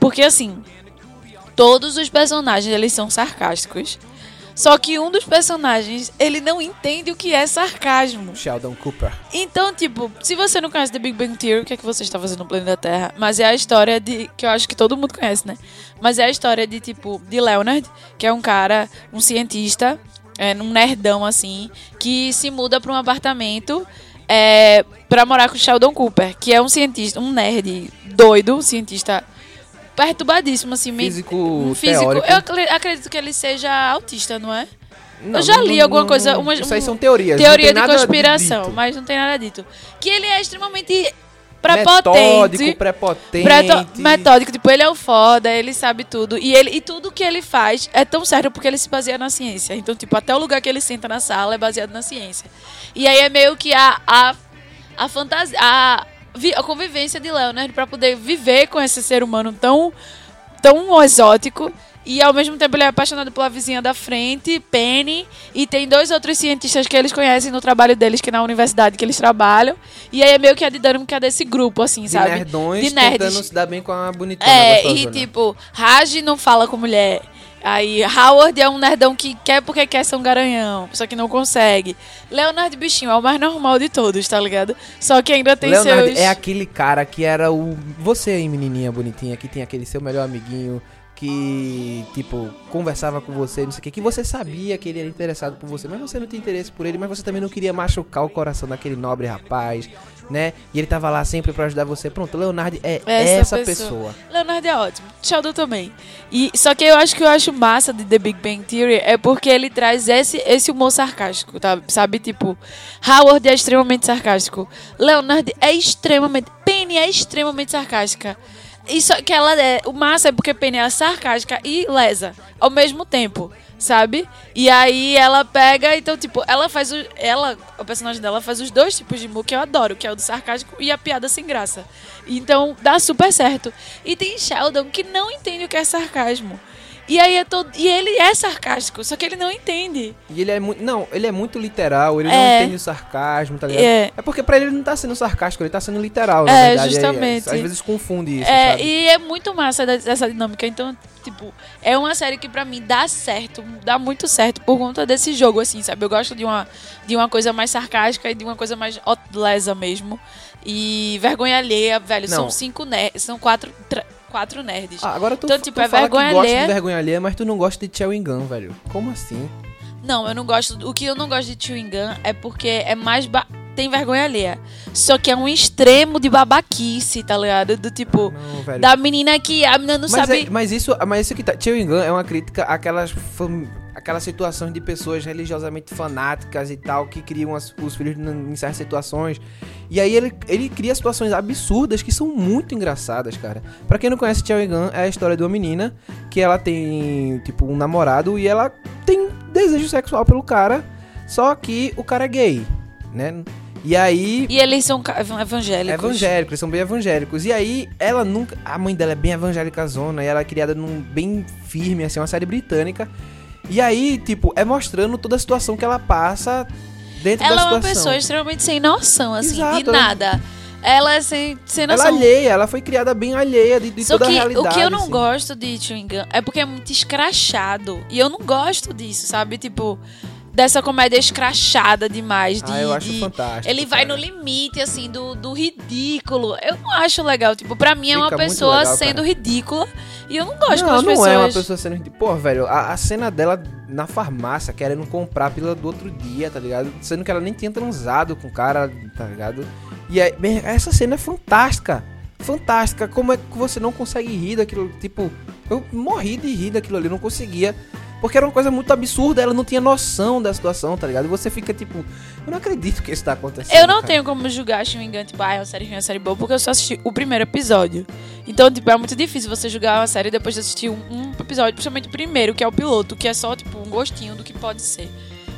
Porque assim, todos os personagens eles são sarcásticos. Só que um dos personagens, ele não entende o que é sarcasmo. Sheldon Cooper. Então, tipo, se você não conhece The Big Bang Theory, o que é que você está fazendo no planeta Terra? Mas é a história de. que eu acho que todo mundo conhece, né? Mas é a história de, tipo, de Leonard, que é um cara, um cientista, é, um nerdão assim, que se muda para um apartamento é, para morar com Sheldon Cooper, que é um cientista, um nerd doido, um cientista perturbadíssimo, assim, Físico físico. teórico. Eu acre- acredito que ele seja autista, não é? Não, eu já li não- alguma não- coisa, uma, Isso aí são teorias. teoria de conspiração, dito. mas não tem nada dito. Que ele é extremamente Metódico, prepotente. prepotente. preto- metódico, tipo, ele é o foda, ele sabe tudo. E, ele, e tudo que ele faz é tão certo porque ele se baseia na ciência. Então, tipo, até o lugar que ele senta na sala é baseado na ciência. E aí é meio que a, a, a fantasia. A, a convivência de Leonard pra poder viver com esse ser humano tão, tão exótico. E ao mesmo tempo ele é apaixonado pela vizinha da frente, Penny, e tem dois outros cientistas que eles conhecem no trabalho deles, que é na universidade que eles trabalham. E aí é meio que a dinâmica desse grupo, assim, De sabe? nerdões De nerds. tentando se dar bem com a bonitona É, gostosona. e tipo, Raj não fala com mulher. Aí Howard é um nerdão que quer porque quer ser um garanhão, só que não consegue. Leonard Bichinho é o mais normal de todos, tá ligado? Só que ainda tem Leonardo seus. é aquele cara que era o. Você aí, menininha bonitinha, que tem aquele seu melhor amiguinho que, tipo, conversava com você, não sei o que, que você sabia que ele era interessado por você, mas você não tinha interesse por ele, mas você também não queria machucar o coração daquele nobre rapaz, né? E ele tava lá sempre pra ajudar você. Pronto, Leonardo é essa, pessoa. Leonardo é ótimo. Sheldon também. E, só que eu acho que eu acho massa de The Big Bang Theory é porque ele traz esse, esse humor sarcástico, tá? Sabe? Tipo, Howard é extremamente sarcástico. Leonard é extremamente. Penny é extremamente sarcástica. Isso que ela é. O massa é porque Penny é sarcástica e lesa ao mesmo tempo. Sabe? E aí ela pega, então, tipo, ela faz o. Ela, o personagem dela faz os dois tipos de humor que eu adoro, que é o do sarcástico e a piada sem graça. Então dá super certo. E tem Sheldon que não entende o que é sarcasmo. E aí é todo. E ele é sarcástico, só que ele não entende. E ele é muito. Não, ele é muito literal, ele É. não entende o sarcasmo, tá ligado? É. É porque pra ele ele não tá sendo sarcástico, ele tá sendo literal, É, verdade. justamente. às vezes confunde isso, É, sabe? e é muito massa essa dinâmica. Então, tipo, é uma série que pra mim dá certo, dá muito certo por conta desse jogo, assim, sabe? Eu gosto de uma, de uma coisa mais sarcástica e de uma coisa mais lesa mesmo. E vergonha alheia, velho, são Não. cinco nerds, são quatro, quatro nerds. Ah, agora tu, Então, tipo, tu é fala vergonha que gosta alheia. de vergonha alheia, mas tu não gosta de Chewing Gun, velho. Como assim? Não, eu não gosto. O que eu não gosto de chewing gun é porque é mais. Ba... Tem vergonha alheia. Só que é um extremo de babaquice, tá ligado? Do tipo. Não, velho. Da menina que a menina não mas, sabe. é- mas isso, mas isso que tá. Chewing Gun é uma crítica àquelas, fam- aquelas situações de pessoas religiosamente fanáticas e tal, que criam as- os filhos em certas situações. E aí ele, ele cria situações absurdas que são muito engraçadas, cara. Pra quem não conhece Chewing Gun, é a história de uma menina que ela tem, tipo, um namorado e ela tem desejo sexual pelo cara, só que o cara é gay, né? E aí E eles são evangélicos. Evangélicos, eles são bem evangélicos. E aí, ela nunca. A mãe dela é bem evangélica zona, e ela é criada num bem firme, assim, uma série britânica. E aí, tipo, é mostrando toda a situação que ela passa dentro Ela da é uma situação. pessoa extremamente sem noção, assim, Exato, de ela- nada. Ela é sem, sem Ela é noção. alheia, ela foi criada bem alheia de, de Só toda que a realidade. o que eu não assim. gosto de chewing gun é porque é muito escrachado. E eu não gosto disso, sabe? Tipo, dessa comédia escrachada demais. De, Ah, eu acho de- fantástico. Ele vai cara. no limite, assim, do, do ridículo. Eu não acho legal. Tipo, pra mim é uma Fica muito pessoa legal, sendo cara. ridícula. E eu não gosto não, quando as não pessoas. é uma pessoa sendo. Pô, velho, a, a cena dela na farmácia querendo comprar a pílula do outro dia, tá ligado? Sendo que ela nem tinha transado com o cara, tá ligado? E aí, essa cena é fantástica. Fantástica. Como é que você não consegue rir daquilo? Tipo, eu morri de rir daquilo ali, não conseguia. Porque era uma coisa muito absurda, ela não tinha noção da situação, tá ligado? Você fica tipo, eu não acredito que isso tá acontecendo. Eu não cara. tenho como julgar Gun, tipo, ah, é uma série ruim, é uma série boa, porque eu só assisti o primeiro episódio. Então, tipo, é muito difícil você julgar uma série depois de assistir um, um episódio, principalmente o primeiro, que é o piloto, que é só, tipo, um gostinho do que pode ser.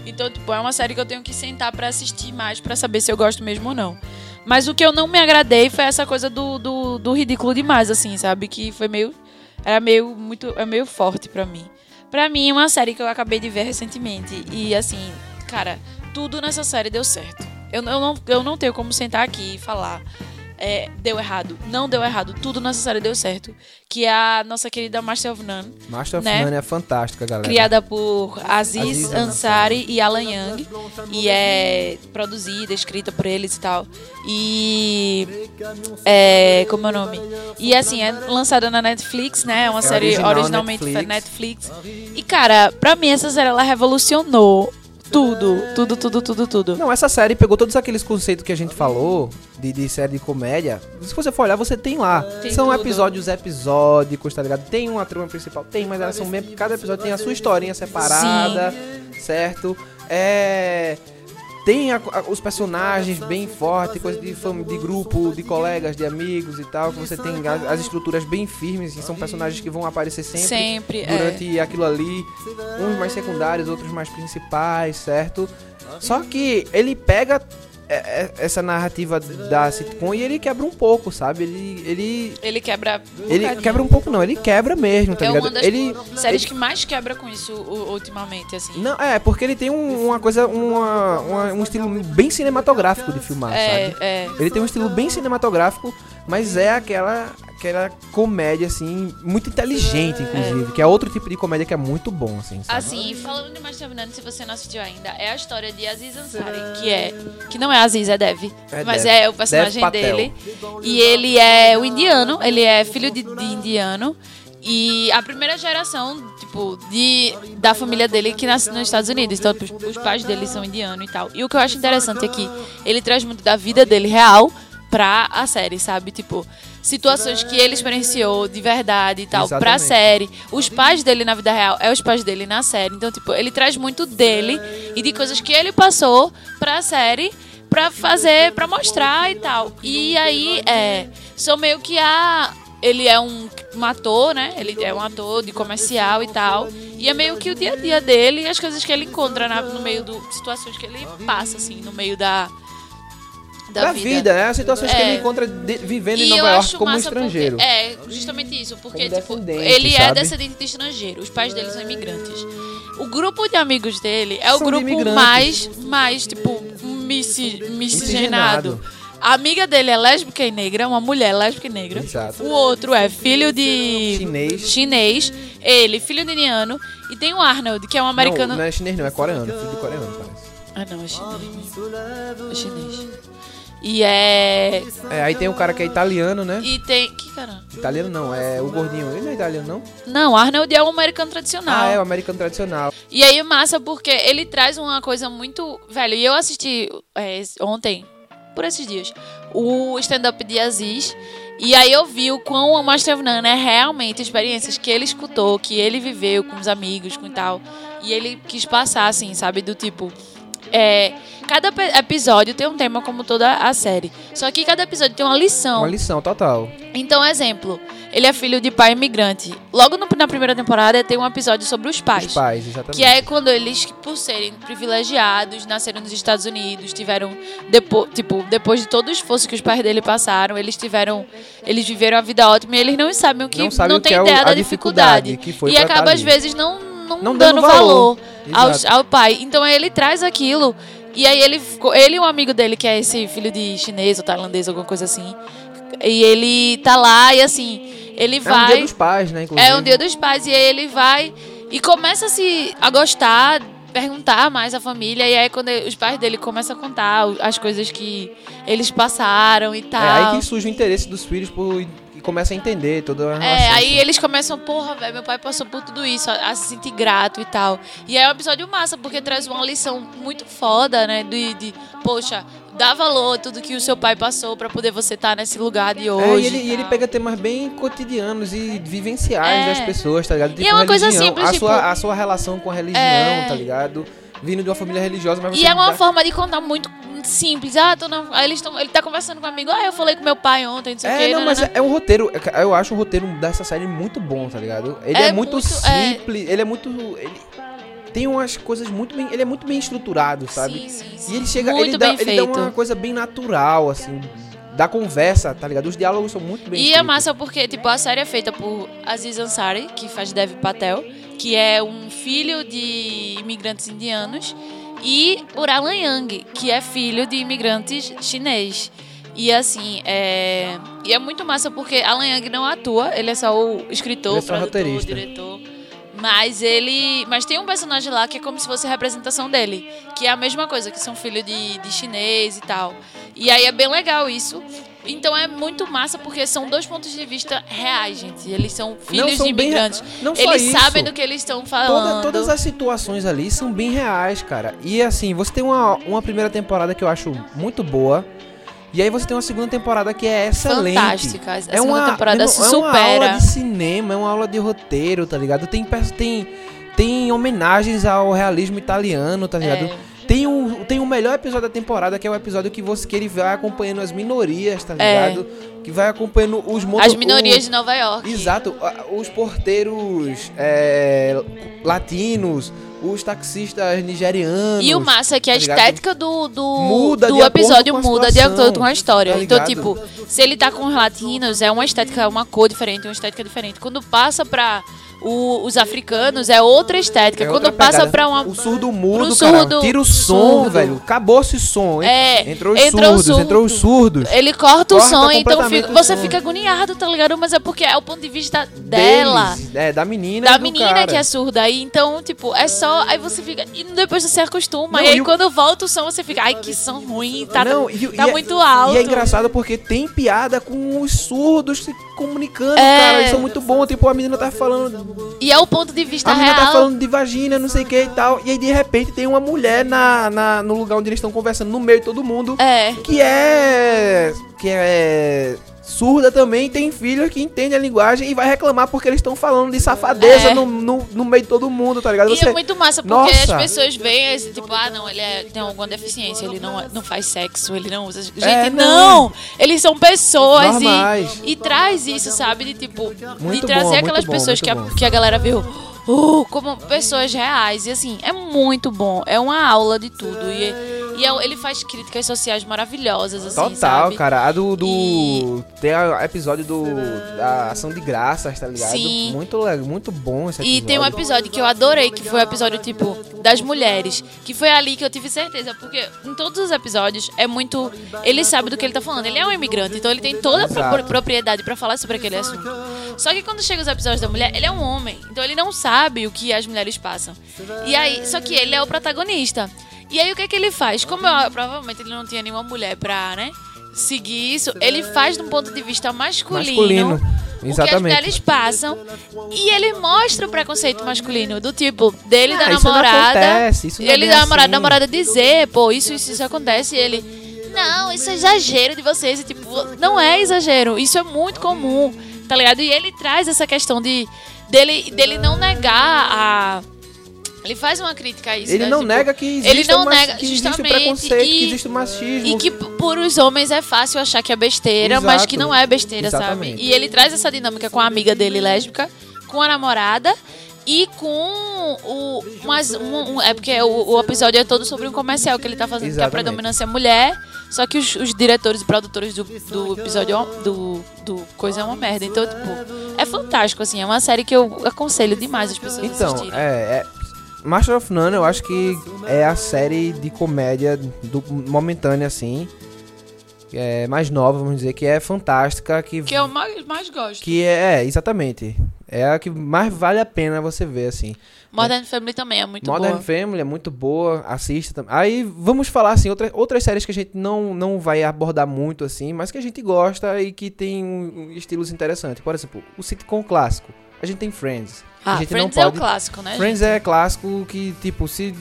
Então, tipo, é uma série que eu tenho que sentar pra assistir mais pra saber se eu gosto mesmo ou não. Mas o que eu não me agradei foi essa coisa do, do, do ridículo demais, assim, sabe? Que foi meio. Era meio muito. É meio forte pra mim. Pra mim, é uma série que eu acabei de ver recentemente. E assim, cara, tudo nessa série deu certo. Eu, eu, não, eu não tenho como sentar aqui e falar. É, deu errado. Não deu errado. Tudo nessa série deu certo. Que é a nossa querida Master of None. Master of Né? None é fantástica, galera. Criada por Aziz, Aziz Ansari e Alan Young. E é produzida, escrita por eles e tal. E. É, como é o nome? E assim, é lançada na Netflix, né? É uma série original originalmente Netflix. Netflix. E cara, pra mim essa série ela revolucionou tudo. Tudo, tudo, tudo, tudo. Não, essa série pegou todos aqueles conceitos que a gente falou de, de série de comédia. Se você for olhar, você tem lá. Tem são tudo. episódios episódicos, tá ligado? Tem uma trama principal, tem, mas elas são bem. Cada episódio tem a sua historinha separada, certo? É. Tem a- a- os personagens bem fortes, coisa de, fam- de grupo, de colegas, de amigos e tal. Que você tem as, as estruturas bem firmes, e são personagens que vão aparecer sempre Sempre. é. durante aquilo ali, uns mais secundários, outros mais principais, certo? Só que ele pega é, é, essa narrativa da sitcom e ele quebra um pouco, sabe? Ele ele Ele quebra. um ele bocadinho. quebra um pouco não, ele quebra mesmo, tá É ligado? uma das Ele séries que mais quebra com isso ultimamente, assim. não, é, porque ele tem um- uma coisa, uma, uma- um estilo bem cinematográfico de filmar, é, sabe? é. Ele tem um estilo bem cinematográfico, mas é aquela aquela comédia assim, muito inteligente, inclusive, que é outro tipo de comédia que é muito bom, assim, sabe? Assim, falando de Master of None, se você não assistiu ainda, é a história de Aziz Ansari, que é. Que não é Aziz, é Dev. É mas Dev. é o personagem dele. E ele é o indiano, ele é filho de, de indiano. E a primeira geração, tipo, de, da família dele que nasce nos Estados Unidos. Então, os, os pais dele são indianos e tal. E o que eu acho interessante é que ele traz muito da vida dele real pra a série, sabe? Tipo, situações que ele experienciou de verdade e tal, pra Exatamente. série. Os pais dele na vida real é os pais dele na série. Então, tipo, ele traz muito dele e de coisas que ele passou pra série pra fazer, pra mostrar e tal. E aí, é. Sou meio que a. Ele é um, um ator, né? Ele é um ator de comercial e tal. E é meio que o dia a dia dele e as coisas que ele encontra na- no meio do. situações que ele passa, assim, no meio da. Da, da vida, né? As situações que É. ele encontra de- vivendo em E eu Nova York como um estrangeiro. Porque, é, justamente isso. Porque, tipo, ele é sabe? descendente de estrangeiro. Os pais dele são imigrantes. O grupo de amigos dele é o São de grupo mais, mais, tipo, misci- miscigenado. Miscigenado. A amiga dele é lésbica e negra, uma mulher lésbica e negra. Exato. O outro é filho de Chinês. chinês. Ele, filho de indiano. E tem o Arnold, que é um americano. Não, não é chinês não, é coreano, filho de coreano, parece. Ah, não, é chinês. É chinês. E é. É, aí tem um cara que é italiano, né? E tem. Que caramba? Italiano não, é o gordinho. Ele não é italiano, não? Não, Arnold é um americano tradicional. Ah, é o americano tradicional. E aí, massa, porque ele traz uma coisa muito. Velho, e eu assisti é, ontem, por esses dias, o stand-up de Aziz. E aí eu vi o quão o Master None é realmente experiências que ele escutou, que ele viveu com os amigos, com tal. E ele quis passar, assim, sabe? Do tipo. É, cada episódio tem um tema como toda a série. Só que cada episódio tem uma lição. Uma lição total. Então, exemplo, ele é filho de pai imigrante. Logo no- na primeira temporada tem um episódio sobre os pais. Os pais, exatamente. Que é quando eles, por serem privilegiados, nasceram nos Estados Unidos, tiveram depois, tipo, depois de todo o esforço que os pais dele passaram, eles tiveram, eles viveram a vida ótima e eles não sabem o que, Não não, sabem o tem que é o- ideia da dificuldade dificuldade. que foi e acaba tá às vezes não, não, Não dando dando valor. valor, Exato. ao pai. Então ele traz aquilo e aí ele, ele e um amigo dele que é esse filho de chinês ou tailandês alguma coisa assim, e ele tá lá e assim ele É um vai dia dos pais, né, inclusive. é um dia dos pais. E aí ele vai e começa a se a gostar, perguntar mais à família. E aí quando ele- os pais dele começam a contar as coisas que eles passaram e tal. É aí que surge o interesse dos filhos por, começa a entender toda a É, aí eles começam, porra, velho, meu pai passou por tudo isso, a, a se sentir grato e tal. E aí é um episódio massa, porque traz uma lição muito foda, né? De, de poxa, dá valor a tudo que o seu pai passou pra poder você estar nesse lugar de É, hoje. e ele, e ele pega temas bem cotidianos e vivenciais É. das pessoas, tá ligado? é uma coisa religião, simples, a tipo- Sua, a sua relação com a religião, É. tá ligado? Vindo de uma família religiosa, mas você E é uma dá- forma de contar muito simples. Ah, tô na... aí eles tão... ele tá conversando com um amigo. Ah, eu falei com meu pai ontem, não sei o É, quê. não, mas nananã. é, é um roteiro. é- Eu acho o roteiro dessa série muito bom, tá ligado? Ele é, É muito, muito, é. simples, ele é muito. Ele, tem umas coisas muito bem. Ele é muito bem estruturado, sabe? Sim, sim, sim. E ele chega. Muito ele, dá, ele dá uma coisa bem natural, assim. Da conversa, tá ligado? Os diálogos são muito bem E é escritos. massa porque, tipo, a série é feita por Aziz Ansari, que faz Dev Patel, que é um filho de imigrantes indianos, e por Alan Yang, que é filho de imigrantes chinês. E assim, é... E é muito massa porque Alan Yang não atua, ele é só o escritor, Ele é só produtor, roteirista. diretor. Mas ele. Mas tem um personagem lá que é como se fosse a representação dele. Que é a mesma coisa, que são filhos de, de chinês e tal. E aí é bem legal isso. Então é muito massa porque são dois pontos de vista reais, gente. Eles são filhos são de imigrantes. rea- não Eles isso. sabem do que eles estão falando. Toda- todas as situações ali são bem reais, cara. E assim, você tem uma, uma primeira temporada que eu acho muito boa. E aí você tem uma segunda temporada que é excelente. Fantástica. A é uma, temporada é se uma aula supera. de cinema, é uma aula de roteiro, tá ligado? Tem, tem, tem homenagens ao realismo italiano, tá ligado? É. Tem o, melhor episódio da temporada, que é o episódio que, você, que ele vai acompanhando as minorias, tá É. ligado? Que vai acompanhando os moto- As minorias os- de Nova York. Exato, os porteiros é, latinos, os taxistas nigerianos. E o massa é que a tá estética do, do, Muda do episódio muda de acordo com a história. tá então, tipo, se ele tá com os latinos, é uma estética, uma cor diferente, uma estética diferente. Quando passa pra o- os africanos, é outra estética. É Quando outra passa pegada. pra uma. O surdo mudo, surdo- Tira o som, surdo. velho. Acabou-se o som. hein? É, entrou os entrou o surdos, surdo. entrou os surdos. Ele corta o Corta som, então fica- o você som. fica agoniado, tá ligado? Mas é porque é o ponto de vista dela. Deles, é, da menina Da do menina cara. que é surda. Aí, então, tipo, é só. Aí você fica. E depois você acostuma. Não, e aí, e o- quando volta o som, você fica. Ai, que som ruim. Tá, Não, e- tá e é- muito alto. E é engraçado porque tem piada com os surdos se comunicando, É. cara. Isso é muito bom. Tipo, a menina tá falando E é o ponto de vista A menina real. tá falando de vagina, não sei o que e tal. E aí, de repente, tem uma mulher na, na- no lugar onde eles estão conversando, no meio de todo mundo, É. que é. que é. Surda também, tem filho que entende a linguagem e vai reclamar porque eles estão falando de safadeza É. no, no, no meio de todo mundo, tá ligado? E Você- é muito massa, porque Nossa. as pessoas veem esse tipo, ah, não, ele é- tem alguma deficiência, ele não, não faz sexo, ele não usa. Gente, É, não. não. Eles são pessoas Normais. e, e traz isso, sabe? De tipo, Muito de trazer bom, aquelas bom, pessoas que a, que a galera viu. uh, como pessoas reais. E assim, é muito bom. É uma aula de tudo. E, e é- ele faz críticas sociais maravilhosas, assim, Total, sabe? cara. A do. do E- Tem o episódio do. Da ação de graças, tá ligado? Sim. Muito, muito bom esse episódio. E tem um episódio que eu adorei, que foi o episódio, tipo, das mulheres. Que foi ali que eu tive certeza. Porque em todos os episódios é muito. Ele sabe do que ele tá falando. Ele é um imigrante, então ele tem toda a pro- propriedade pra falar sobre aquele assunto. Só que quando chega os episódios da mulher, ele é um homem. Então ele não sabe o que as mulheres passam. E aí, só que ele é o protagonista. E aí o que é que ele faz? Como eu- provavelmente ele não tinha nenhuma mulher pra, né? Seguir isso, ele faz de um ponto de vista masculino. Masculino. O que as Exatamente. mulheres passam. E ele mostra o preconceito masculino. Do tipo, dele Ah, da isso não namorada. acontece, isso não é ele bem da namorada, assim. namorada dizer, pô, isso, isso, isso acontece. E ele. Não, isso é exagero de vocês. E tipo, não é exagero. Isso é muito comum. Tá ligado? E ele traz essa questão de. dele, dele não negar a. Ele faz uma crítica a isso. Ele né? não Tipo, nega que existe, ele não mas- nega, que existe o preconceito, e- que existe o machismo. e que por os homens é fácil achar que é besteira, mas Exato. que não é besteira, Exatamente. sabe? E ele traz essa dinâmica com a amiga dele lésbica, com a namorada e com o. Mas um, um- é porque o, o episódio é todo sobre um comercial que ele tá fazendo, que a Exatamente. predominância é mulher. Só que os, os diretores e produtores do, do episódio é um- do, do coisa é uma merda. Então, tipo, é fantástico, assim. É uma série que eu aconselho demais as pessoas Então, assistirem. é, é- Master of None eu acho que é a série de comédia do, momentânea, assim. É mais nova, vamos dizer, que é fantástica, que, Que eu mais, mais gosto. que é, é, exatamente. É a que mais vale a pena você ver, assim. Modern Family também é muito Modern boa. Family é muito boa, assista também. Aí vamos falar assim, outra, outras séries que a gente não, não vai abordar muito assim, mas que a gente gosta e que tem um- um estilos interessantes. Por exemplo, o sitcom clássico. A gente tem Friends. A Ah, gente Friends não é pode... o clássico, né? Friends é clássico que, tipo, se.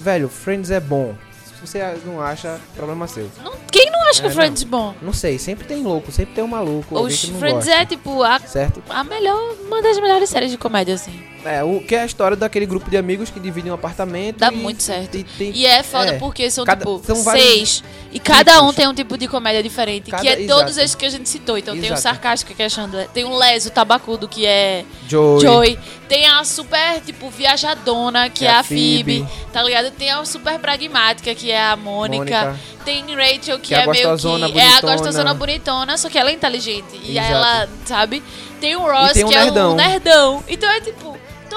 Velho, Friends é bom. Se você não acha, problema seu. Não- quem não acha É, que Friends é bom? Não sei, sempre tem louco, sempre tem um maluco. Os não Friends gosta, é tipo a, Certo? a melhor, uma das melhores séries de comédia, assim. É, o que é a história daquele grupo de amigos que dividem um apartamento. Dá e- muito certo. E, tem- E é foda é. porque são, Cada- tipo, são seis. E cada tipos. um tem um tipo de comédia diferente. Cada- que é todos exato. esses que a gente citou. Então tem o Exato. sarcástico, que é Chandler. Tem o leso, tabacudo, que é Joey. Joey. Tem a super, tipo, viajadona, que É é, a Phoebe. Tá ligado? Tem a super pragmática, que é a Mônica. Mônica. Tem Rachel, que, Que é é, meio que... É a gostosona bonitona, só que ela é inteligente. E Exato. ela, sabe? Tem o Ross, tem um que nerdão. é o nerdão. Então é tipo...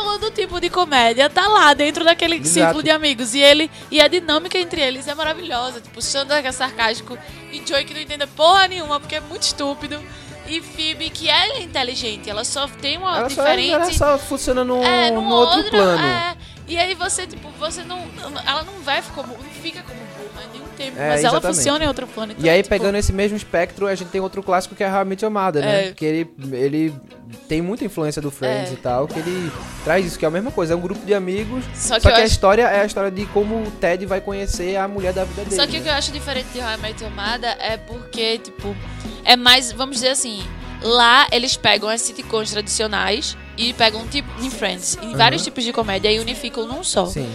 Todo tipo de comédia tá lá dentro daquele Exato. círculo de amigos. E ele e a dinâmica entre eles é maravilhosa. Tipo, Chandler que é sarcástico e Joey que não entende porra nenhuma porque é muito estúpido. E Phoebe que é inteligente, ela só tem uma Ela só, diferente. ela só funciona no, É, no num outro, plano. É. E aí você, tipo, você não. Ela não vai como. Não fica como tempo. É, mas ela exatamente. funciona em outro plano. Então, E aí, tipo, pegando esse mesmo espectro, a gente tem outro clássico que é Realmente Amada, né? É. Que ele, ele tem muita influência do Friends É. e tal, que ele traz isso, que é a mesma coisa, é um grupo de amigos, Só que só que a acho- história é a história de como o Ted vai conhecer a mulher da vida dele. Só que o né? que eu acho diferente de How I Met Your Mother é porque, tipo, é mais, vamos dizer assim, lá eles pegam as sitcoms tradicionais e pegam tipo em Friends, em vários tipos de comédia e unificam num só. Sim.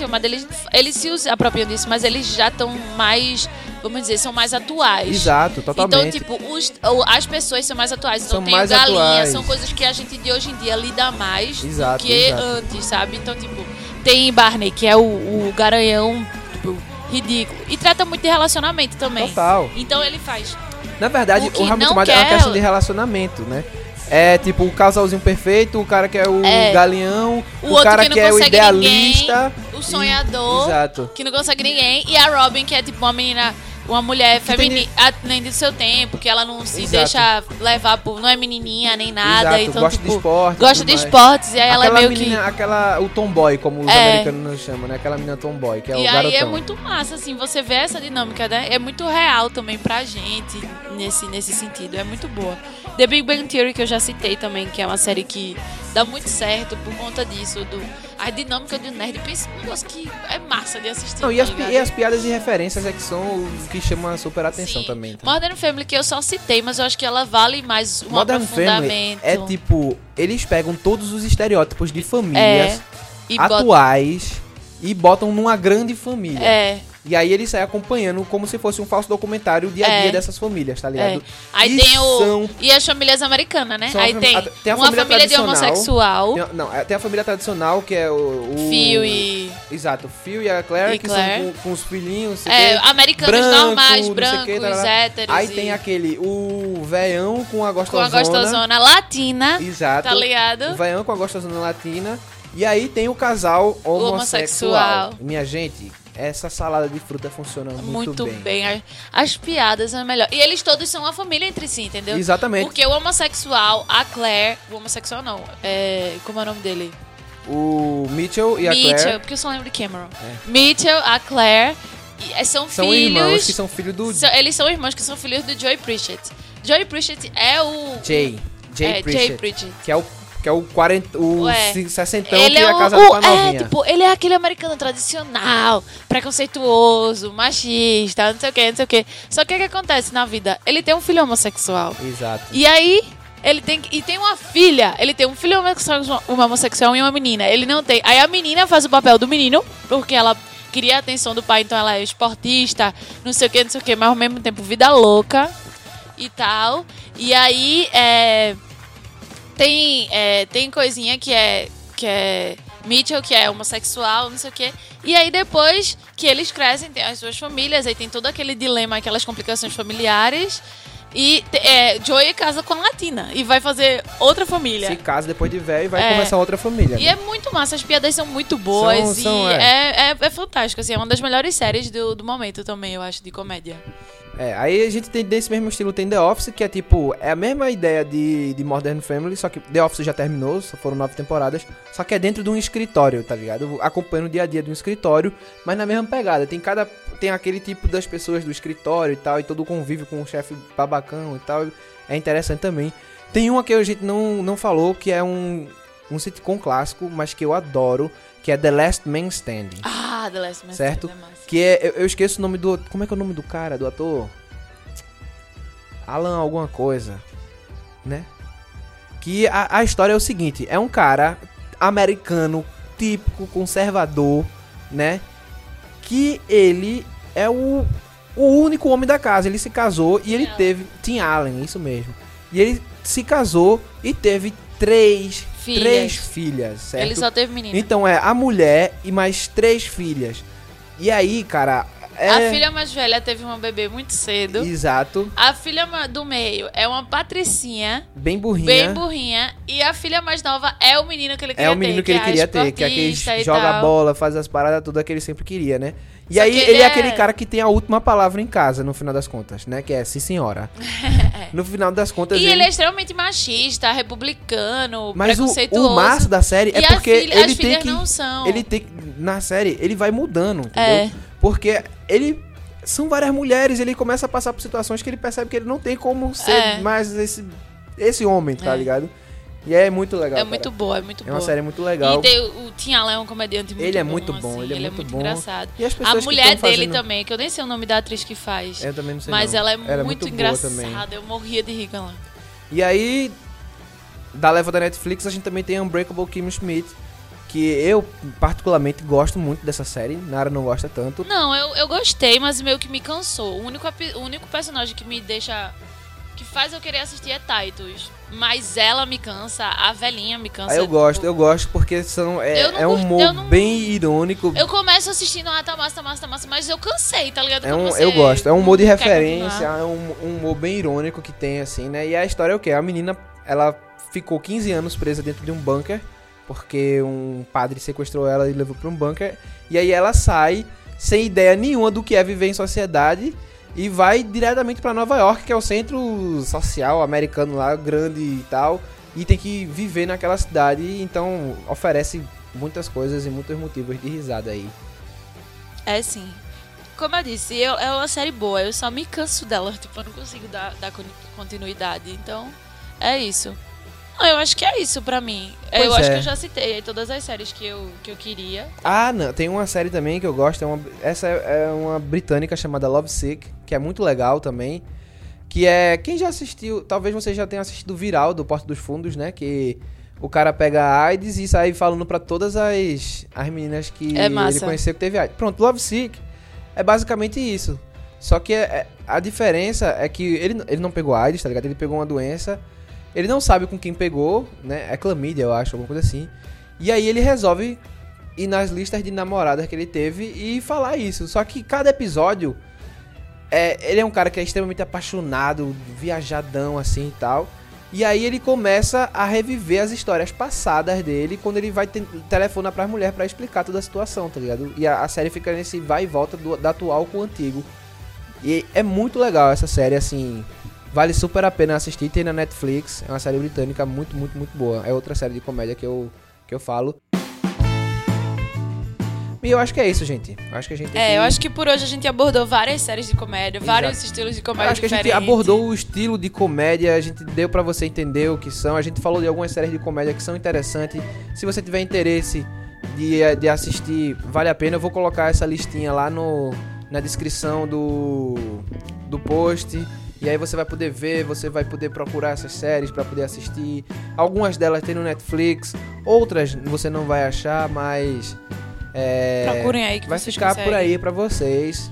Your Mother, eles, eles se usam- apropriam disso, mas eles já estão mais, vamos dizer, são mais atuais. Exato, totalmente. Então, tipo, os- as pessoas são mais atuais. Então São tem mais galinha, atuais. são coisas que a gente de hoje em dia lida mais Exato, do que exato. antes, sabe? Então, tipo, tem Barney, que é o, o garanhão, tipo, ridículo. E trata muito de relacionamento também. Total. Então ele faz. Na verdade, O o, que Realmente não Amada é uma quer- questão de relacionamento, né? É tipo o casalzinho perfeito, o cara que é o É. galeão, O o, outro cara que não que, é o idealista. O e- sonhador, Exato. que não consegue ninguém. E a Robin, que é tipo uma menina. Uma mulher feminina, além do seu tempo, que ela não se Exato. deixa levar por. Não é menininha nem nada. Exato, então, gosta tipo, de esporte. e gosta de mais. esportes. E aí ela é aquela meio menina, que. aquela, o tomboy, como os É. americanos chamam, né? Aquela menina tomboy, que é e o aí garotão. é muito massa, assim, você vê essa dinâmica, né? É muito real também pra gente nesse, nesse sentido. É muito boa. The Big Bang Theory, que eu já citei também, que é uma série que dá muito certo por conta disso, do, a dinâmica do nerd. Pensa num negócio que é massa de assistir. Não, e tá as, pi- ligado? e as piadas e referências é que são o que chamam a super atenção Sim. também. tá? Modern Family, que eu só citei, mas eu acho que ela vale mais um Modern Family aprofundamento. é tipo, eles pegam todos os estereótipos de famílias É, e atuais e botam numa grande família. É, E aí eles saem acompanhando como se fosse um falso documentário o dia a dia É. dessas famílias, tá é. ligado? Aí E tem o. são- E as famílias americanas, né? São Aí tem, a- tem a uma família família de homossexual, Tem não, é- tem a família tradicional que é o. o Phil e. Exato, o Phil e a Claire, E que Claire. são com, com os filhinhos, É, americanos branco, normais, brancos, tarará. héteros. Aí e- tem aquele, o veião com a Com gostosona. a gostosona latina, Exato. tá ligado? O veião com a gostosona latina. E aí tem o casal homossexual. homossexual. Minha gente, essa salada de fruta funciona muito, Muito, bem. As, as piadas são melhor. E eles todos são uma família entre si, entendeu? Exatamente. Porque o homossexual, a Claire. O homossexual não. É, como é o nome dele? O Mitchell e a Mitchell, Claire porque eu só lembro de Cameron. Mitchell, a Claire. e, é, são, são filhos. irmãos que são filhos do são- eles são irmãos que são filhos do Joey Pritchett. Joey Pritchett é o. Jay. Jay é, Pritchett. Jay Pritchett. Que é o, que é o 40, o Ué. 60 Ele que é ia o, casar o- com a é, novinha. tipo, ele é aquele americano tradicional, preconceituoso, machista, não sei o que, não sei o que. Só que o que acontece na vida? Ele tem um filho homossexual. Exato. E aí, ele tem e tem uma filha. Ele tem um filho homossexual, uma homossexual e uma menina. Ele não tem. Aí a menina faz o papel do menino, porque ela queria a atenção do pai, então ela é esportista, não sei o que, não sei o que, mas ao mesmo tempo vida louca e tal. E aí, é, tem, é, tem coisinha que é, que é Mitchell, que é homossexual, não sei o quê. E aí depois que eles crescem, tem as suas famílias, aí tem todo aquele dilema, aquelas complicações familiares. E é, Joey casa com a Latina e vai fazer outra família. Se casa depois de velho e vai É. começar outra família. E é muito massa, as piadas são muito boas São- são, e é. é. É, é fantástico, assim, é uma das melhores séries do, do momento também, eu acho, de comédia. É, aí a gente tem desse mesmo estilo, tem The Office, que é tipo, é a mesma ideia de, de Modern Family, só que The Office já terminou, só foram nove temporadas, só que é dentro de um escritório, tá ligado? Acompanhando o dia a dia de um escritório, mas na mesma pegada. Tem cada. Tem aquele tipo das pessoas do escritório e tal, e todo o convívio com o chefe babacão e tal. É interessante também. Tem uma que a gente não, não falou, que é um, um sitcom clássico, mas que eu adoro, que é The Last Man Standing. Ah, The Last Man Certo. Standing é massa. Que é. Eu, eu esqueço o nome do. Como é que é o nome do cara, do ator? Alan alguma coisa. Né? Que a, a história é o seguinte: é um cara americano típico, conservador, né? Que ele é o, o único homem da casa. Ele se casou e ele teve. Tim Allen, isso mesmo. E ele se casou e teve três Filhas. três filhas, certo? Ele só teve menino. Então é a mulher e mais três filhas. E aí, cara, é A filha mais velha teve uma bebê muito cedo. exato, A filha do meio é uma patricinha, bem burrinha. bem burrinha. E a filha mais nova é o menino que ele queria É ter. o menino que ele é queria ter, que é aquele joga tal. bola, faz as paradas tudo que ele sempre queria, né? E Só aí ele, ele é... é- aquele cara que tem a última palavra em casa, no final das contas, né? Que é sim senhora. <laughs> No final das contas E ele é extremamente machista, republicano, Mas o, preconceituoso. o massa da série é E a porque filha- ele as tem filhas que não são. ele tem na série ele vai mudando, entendeu? É. Porque ele são várias mulheres, ele começa a passar por situações que ele percebe que ele não tem como ser É. mais esse esse homem, tá É. ligado? E é muito legal. É cara. muito boa, é muito É boa. uma série muito legal. E tem, o Tim Allen é um comediante muito Ele é bom, muito bom, assim, ele é muito bom. engraçado. E as A pessoas que mulher dele fazendo- também, que eu nem sei o nome da atriz que faz. Eu também não sei mas não. ela é Ela muito, boa engraçada. Eu morria de rir com ela. E aí, da leva da Netflix, a gente também tem Unbreakable Kimmy Schmidt, que eu particularmente gosto muito dessa série, Nara não gosta tanto. Não, eu, eu gostei, mas meio que me cansou. O único, o único personagem que me deixa. Que faz eu querer assistir é Titus. Mas ela me cansa, a velhinha me cansa. Aí eu gosto, eu gosto porque são, é, é um humor não- bem irônico. Eu começo assistindo, ah, tá massa, tá massa, tá massa, mas eu cansei, tá ligado? É um, eu gosto, é um humor de referência, continuar. é um, um humor bem irônico que tem, assim, né? E a história é o quê? A menina, ela ficou 15 anos presa dentro de um bunker, porque um padre sequestrou ela e levou pra um bunker. E aí ela sai, sem ideia nenhuma do que é viver em sociedade, e vai diretamente pra Nova York, que é o centro social americano lá, grande e tal. E tem que viver naquela cidade, então oferece muitas coisas e muitos motivos de risada aí. É sim. Como eu disse, eu- é uma série boa, eu só me canso dela, <laughs> tipo, eu não consigo dar, dar con- continuidade. Então, é isso. Eu acho que é isso pra mim. Pois eu acho é. que eu já citei aí todas as séries que eu, que eu queria. Ah, não, tem uma série também que eu gosto, é uma, essa é é uma britânica chamada Love Sick, que é muito legal também, que é, quem já assistiu, talvez você já tenha assistido o Viral do Porto dos Fundos, né, que o cara pega a AIDS e sai falando pra todas as, as meninas que É ele conheceu que teve AIDS. Pronto, Love Sick é basicamente isso, só que é- é- a diferença é que ele, ele não pegou AIDS, tá ligado, ele pegou uma doença, ele não sabe com quem pegou, né, é clamídia, eu acho, alguma coisa assim, e aí ele resolve ir nas listas de namoradas que ele teve e falar isso. Só que cada episódio, é, ele é um cara que é extremamente apaixonado, viajadão assim e tal. E aí ele começa a reviver as histórias passadas dele quando ele vai te telefona pras mulheres pra explicar toda a situação, tá ligado? E a, a série fica nesse vai e volta do, da atual com o antigo. E é muito legal essa série, assim. Vale super a pena assistir. Tem na Netflix. É uma série britânica muito, muito, muito boa. É outra série de comédia que eu, que eu falo. E eu acho que é isso, gente. Eu acho que a gente É, que- eu acho que por hoje a gente abordou várias séries de comédia, vários Exato. estilos de Eu comédia acho que a gente diferentes. abordou o estilo de comédia, a gente deu pra você entender o que são, a gente falou de algumas séries de comédia que são interessantes. Se você tiver interesse de, de assistir, vale a pena. Eu vou colocar essa listinha lá no, na descrição do, do post. E aí você vai poder ver, você vai poder procurar essas séries pra poder assistir. Algumas delas tem no Netflix, outras você não vai achar, mas é, Procurem aí que vai vocês ficar por conseguem. aí pra vocês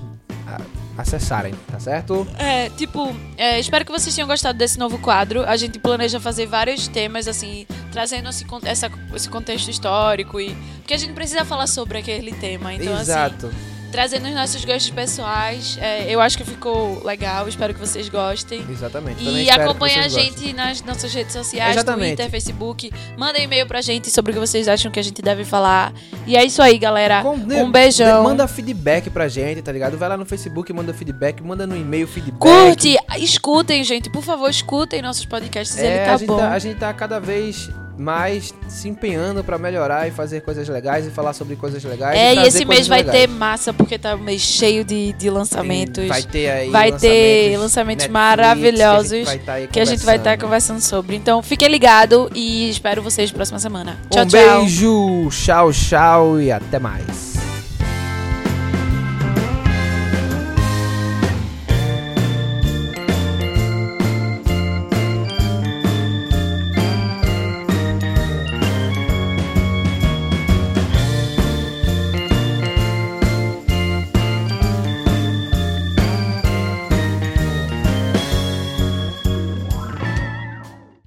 acessarem, tá certo? É, tipo, é, espero que vocês tenham gostado desse novo quadro. A gente planeja fazer vários temas, assim, trazendo esse, essa- esse contexto histórico e. Porque a gente precisa falar sobre aquele tema. Então, assim, Exato. Trazendo os nossos gostos pessoais. é, eu acho que ficou legal, espero que vocês gostem. Exatamente. E acompanha a vocês gostem. gente nas nossas redes sociais, Exatamente. Twitter, Facebook. Mandem e-mail pra gente sobre o que vocês acham que a gente deve falar. E é isso aí, galera. Com- um beijão. Manda feedback pra gente, tá ligado? Vai lá no Facebook, manda feedback, manda no e-mail feedback. Curte, escutem, gente. Por favor, escutem nossos podcasts. É, ele tá a, gente bom. tá, a gente tá cada vez mais se empenhando pra melhorar e fazer coisas legais e falar sobre coisas legais. É, e trazer esse mês vai legais. ter massa, porque tá um mês cheio de, de lançamentos. Vai ter aí Vai ter lançamentos maravilhosos que a gente vai tá aí que a gente vai estar conversando. conversando sobre. Então, fiquem ligados e espero vocês próxima semana. Tchau, um tchau. beijo, tchau, tchau e até mais.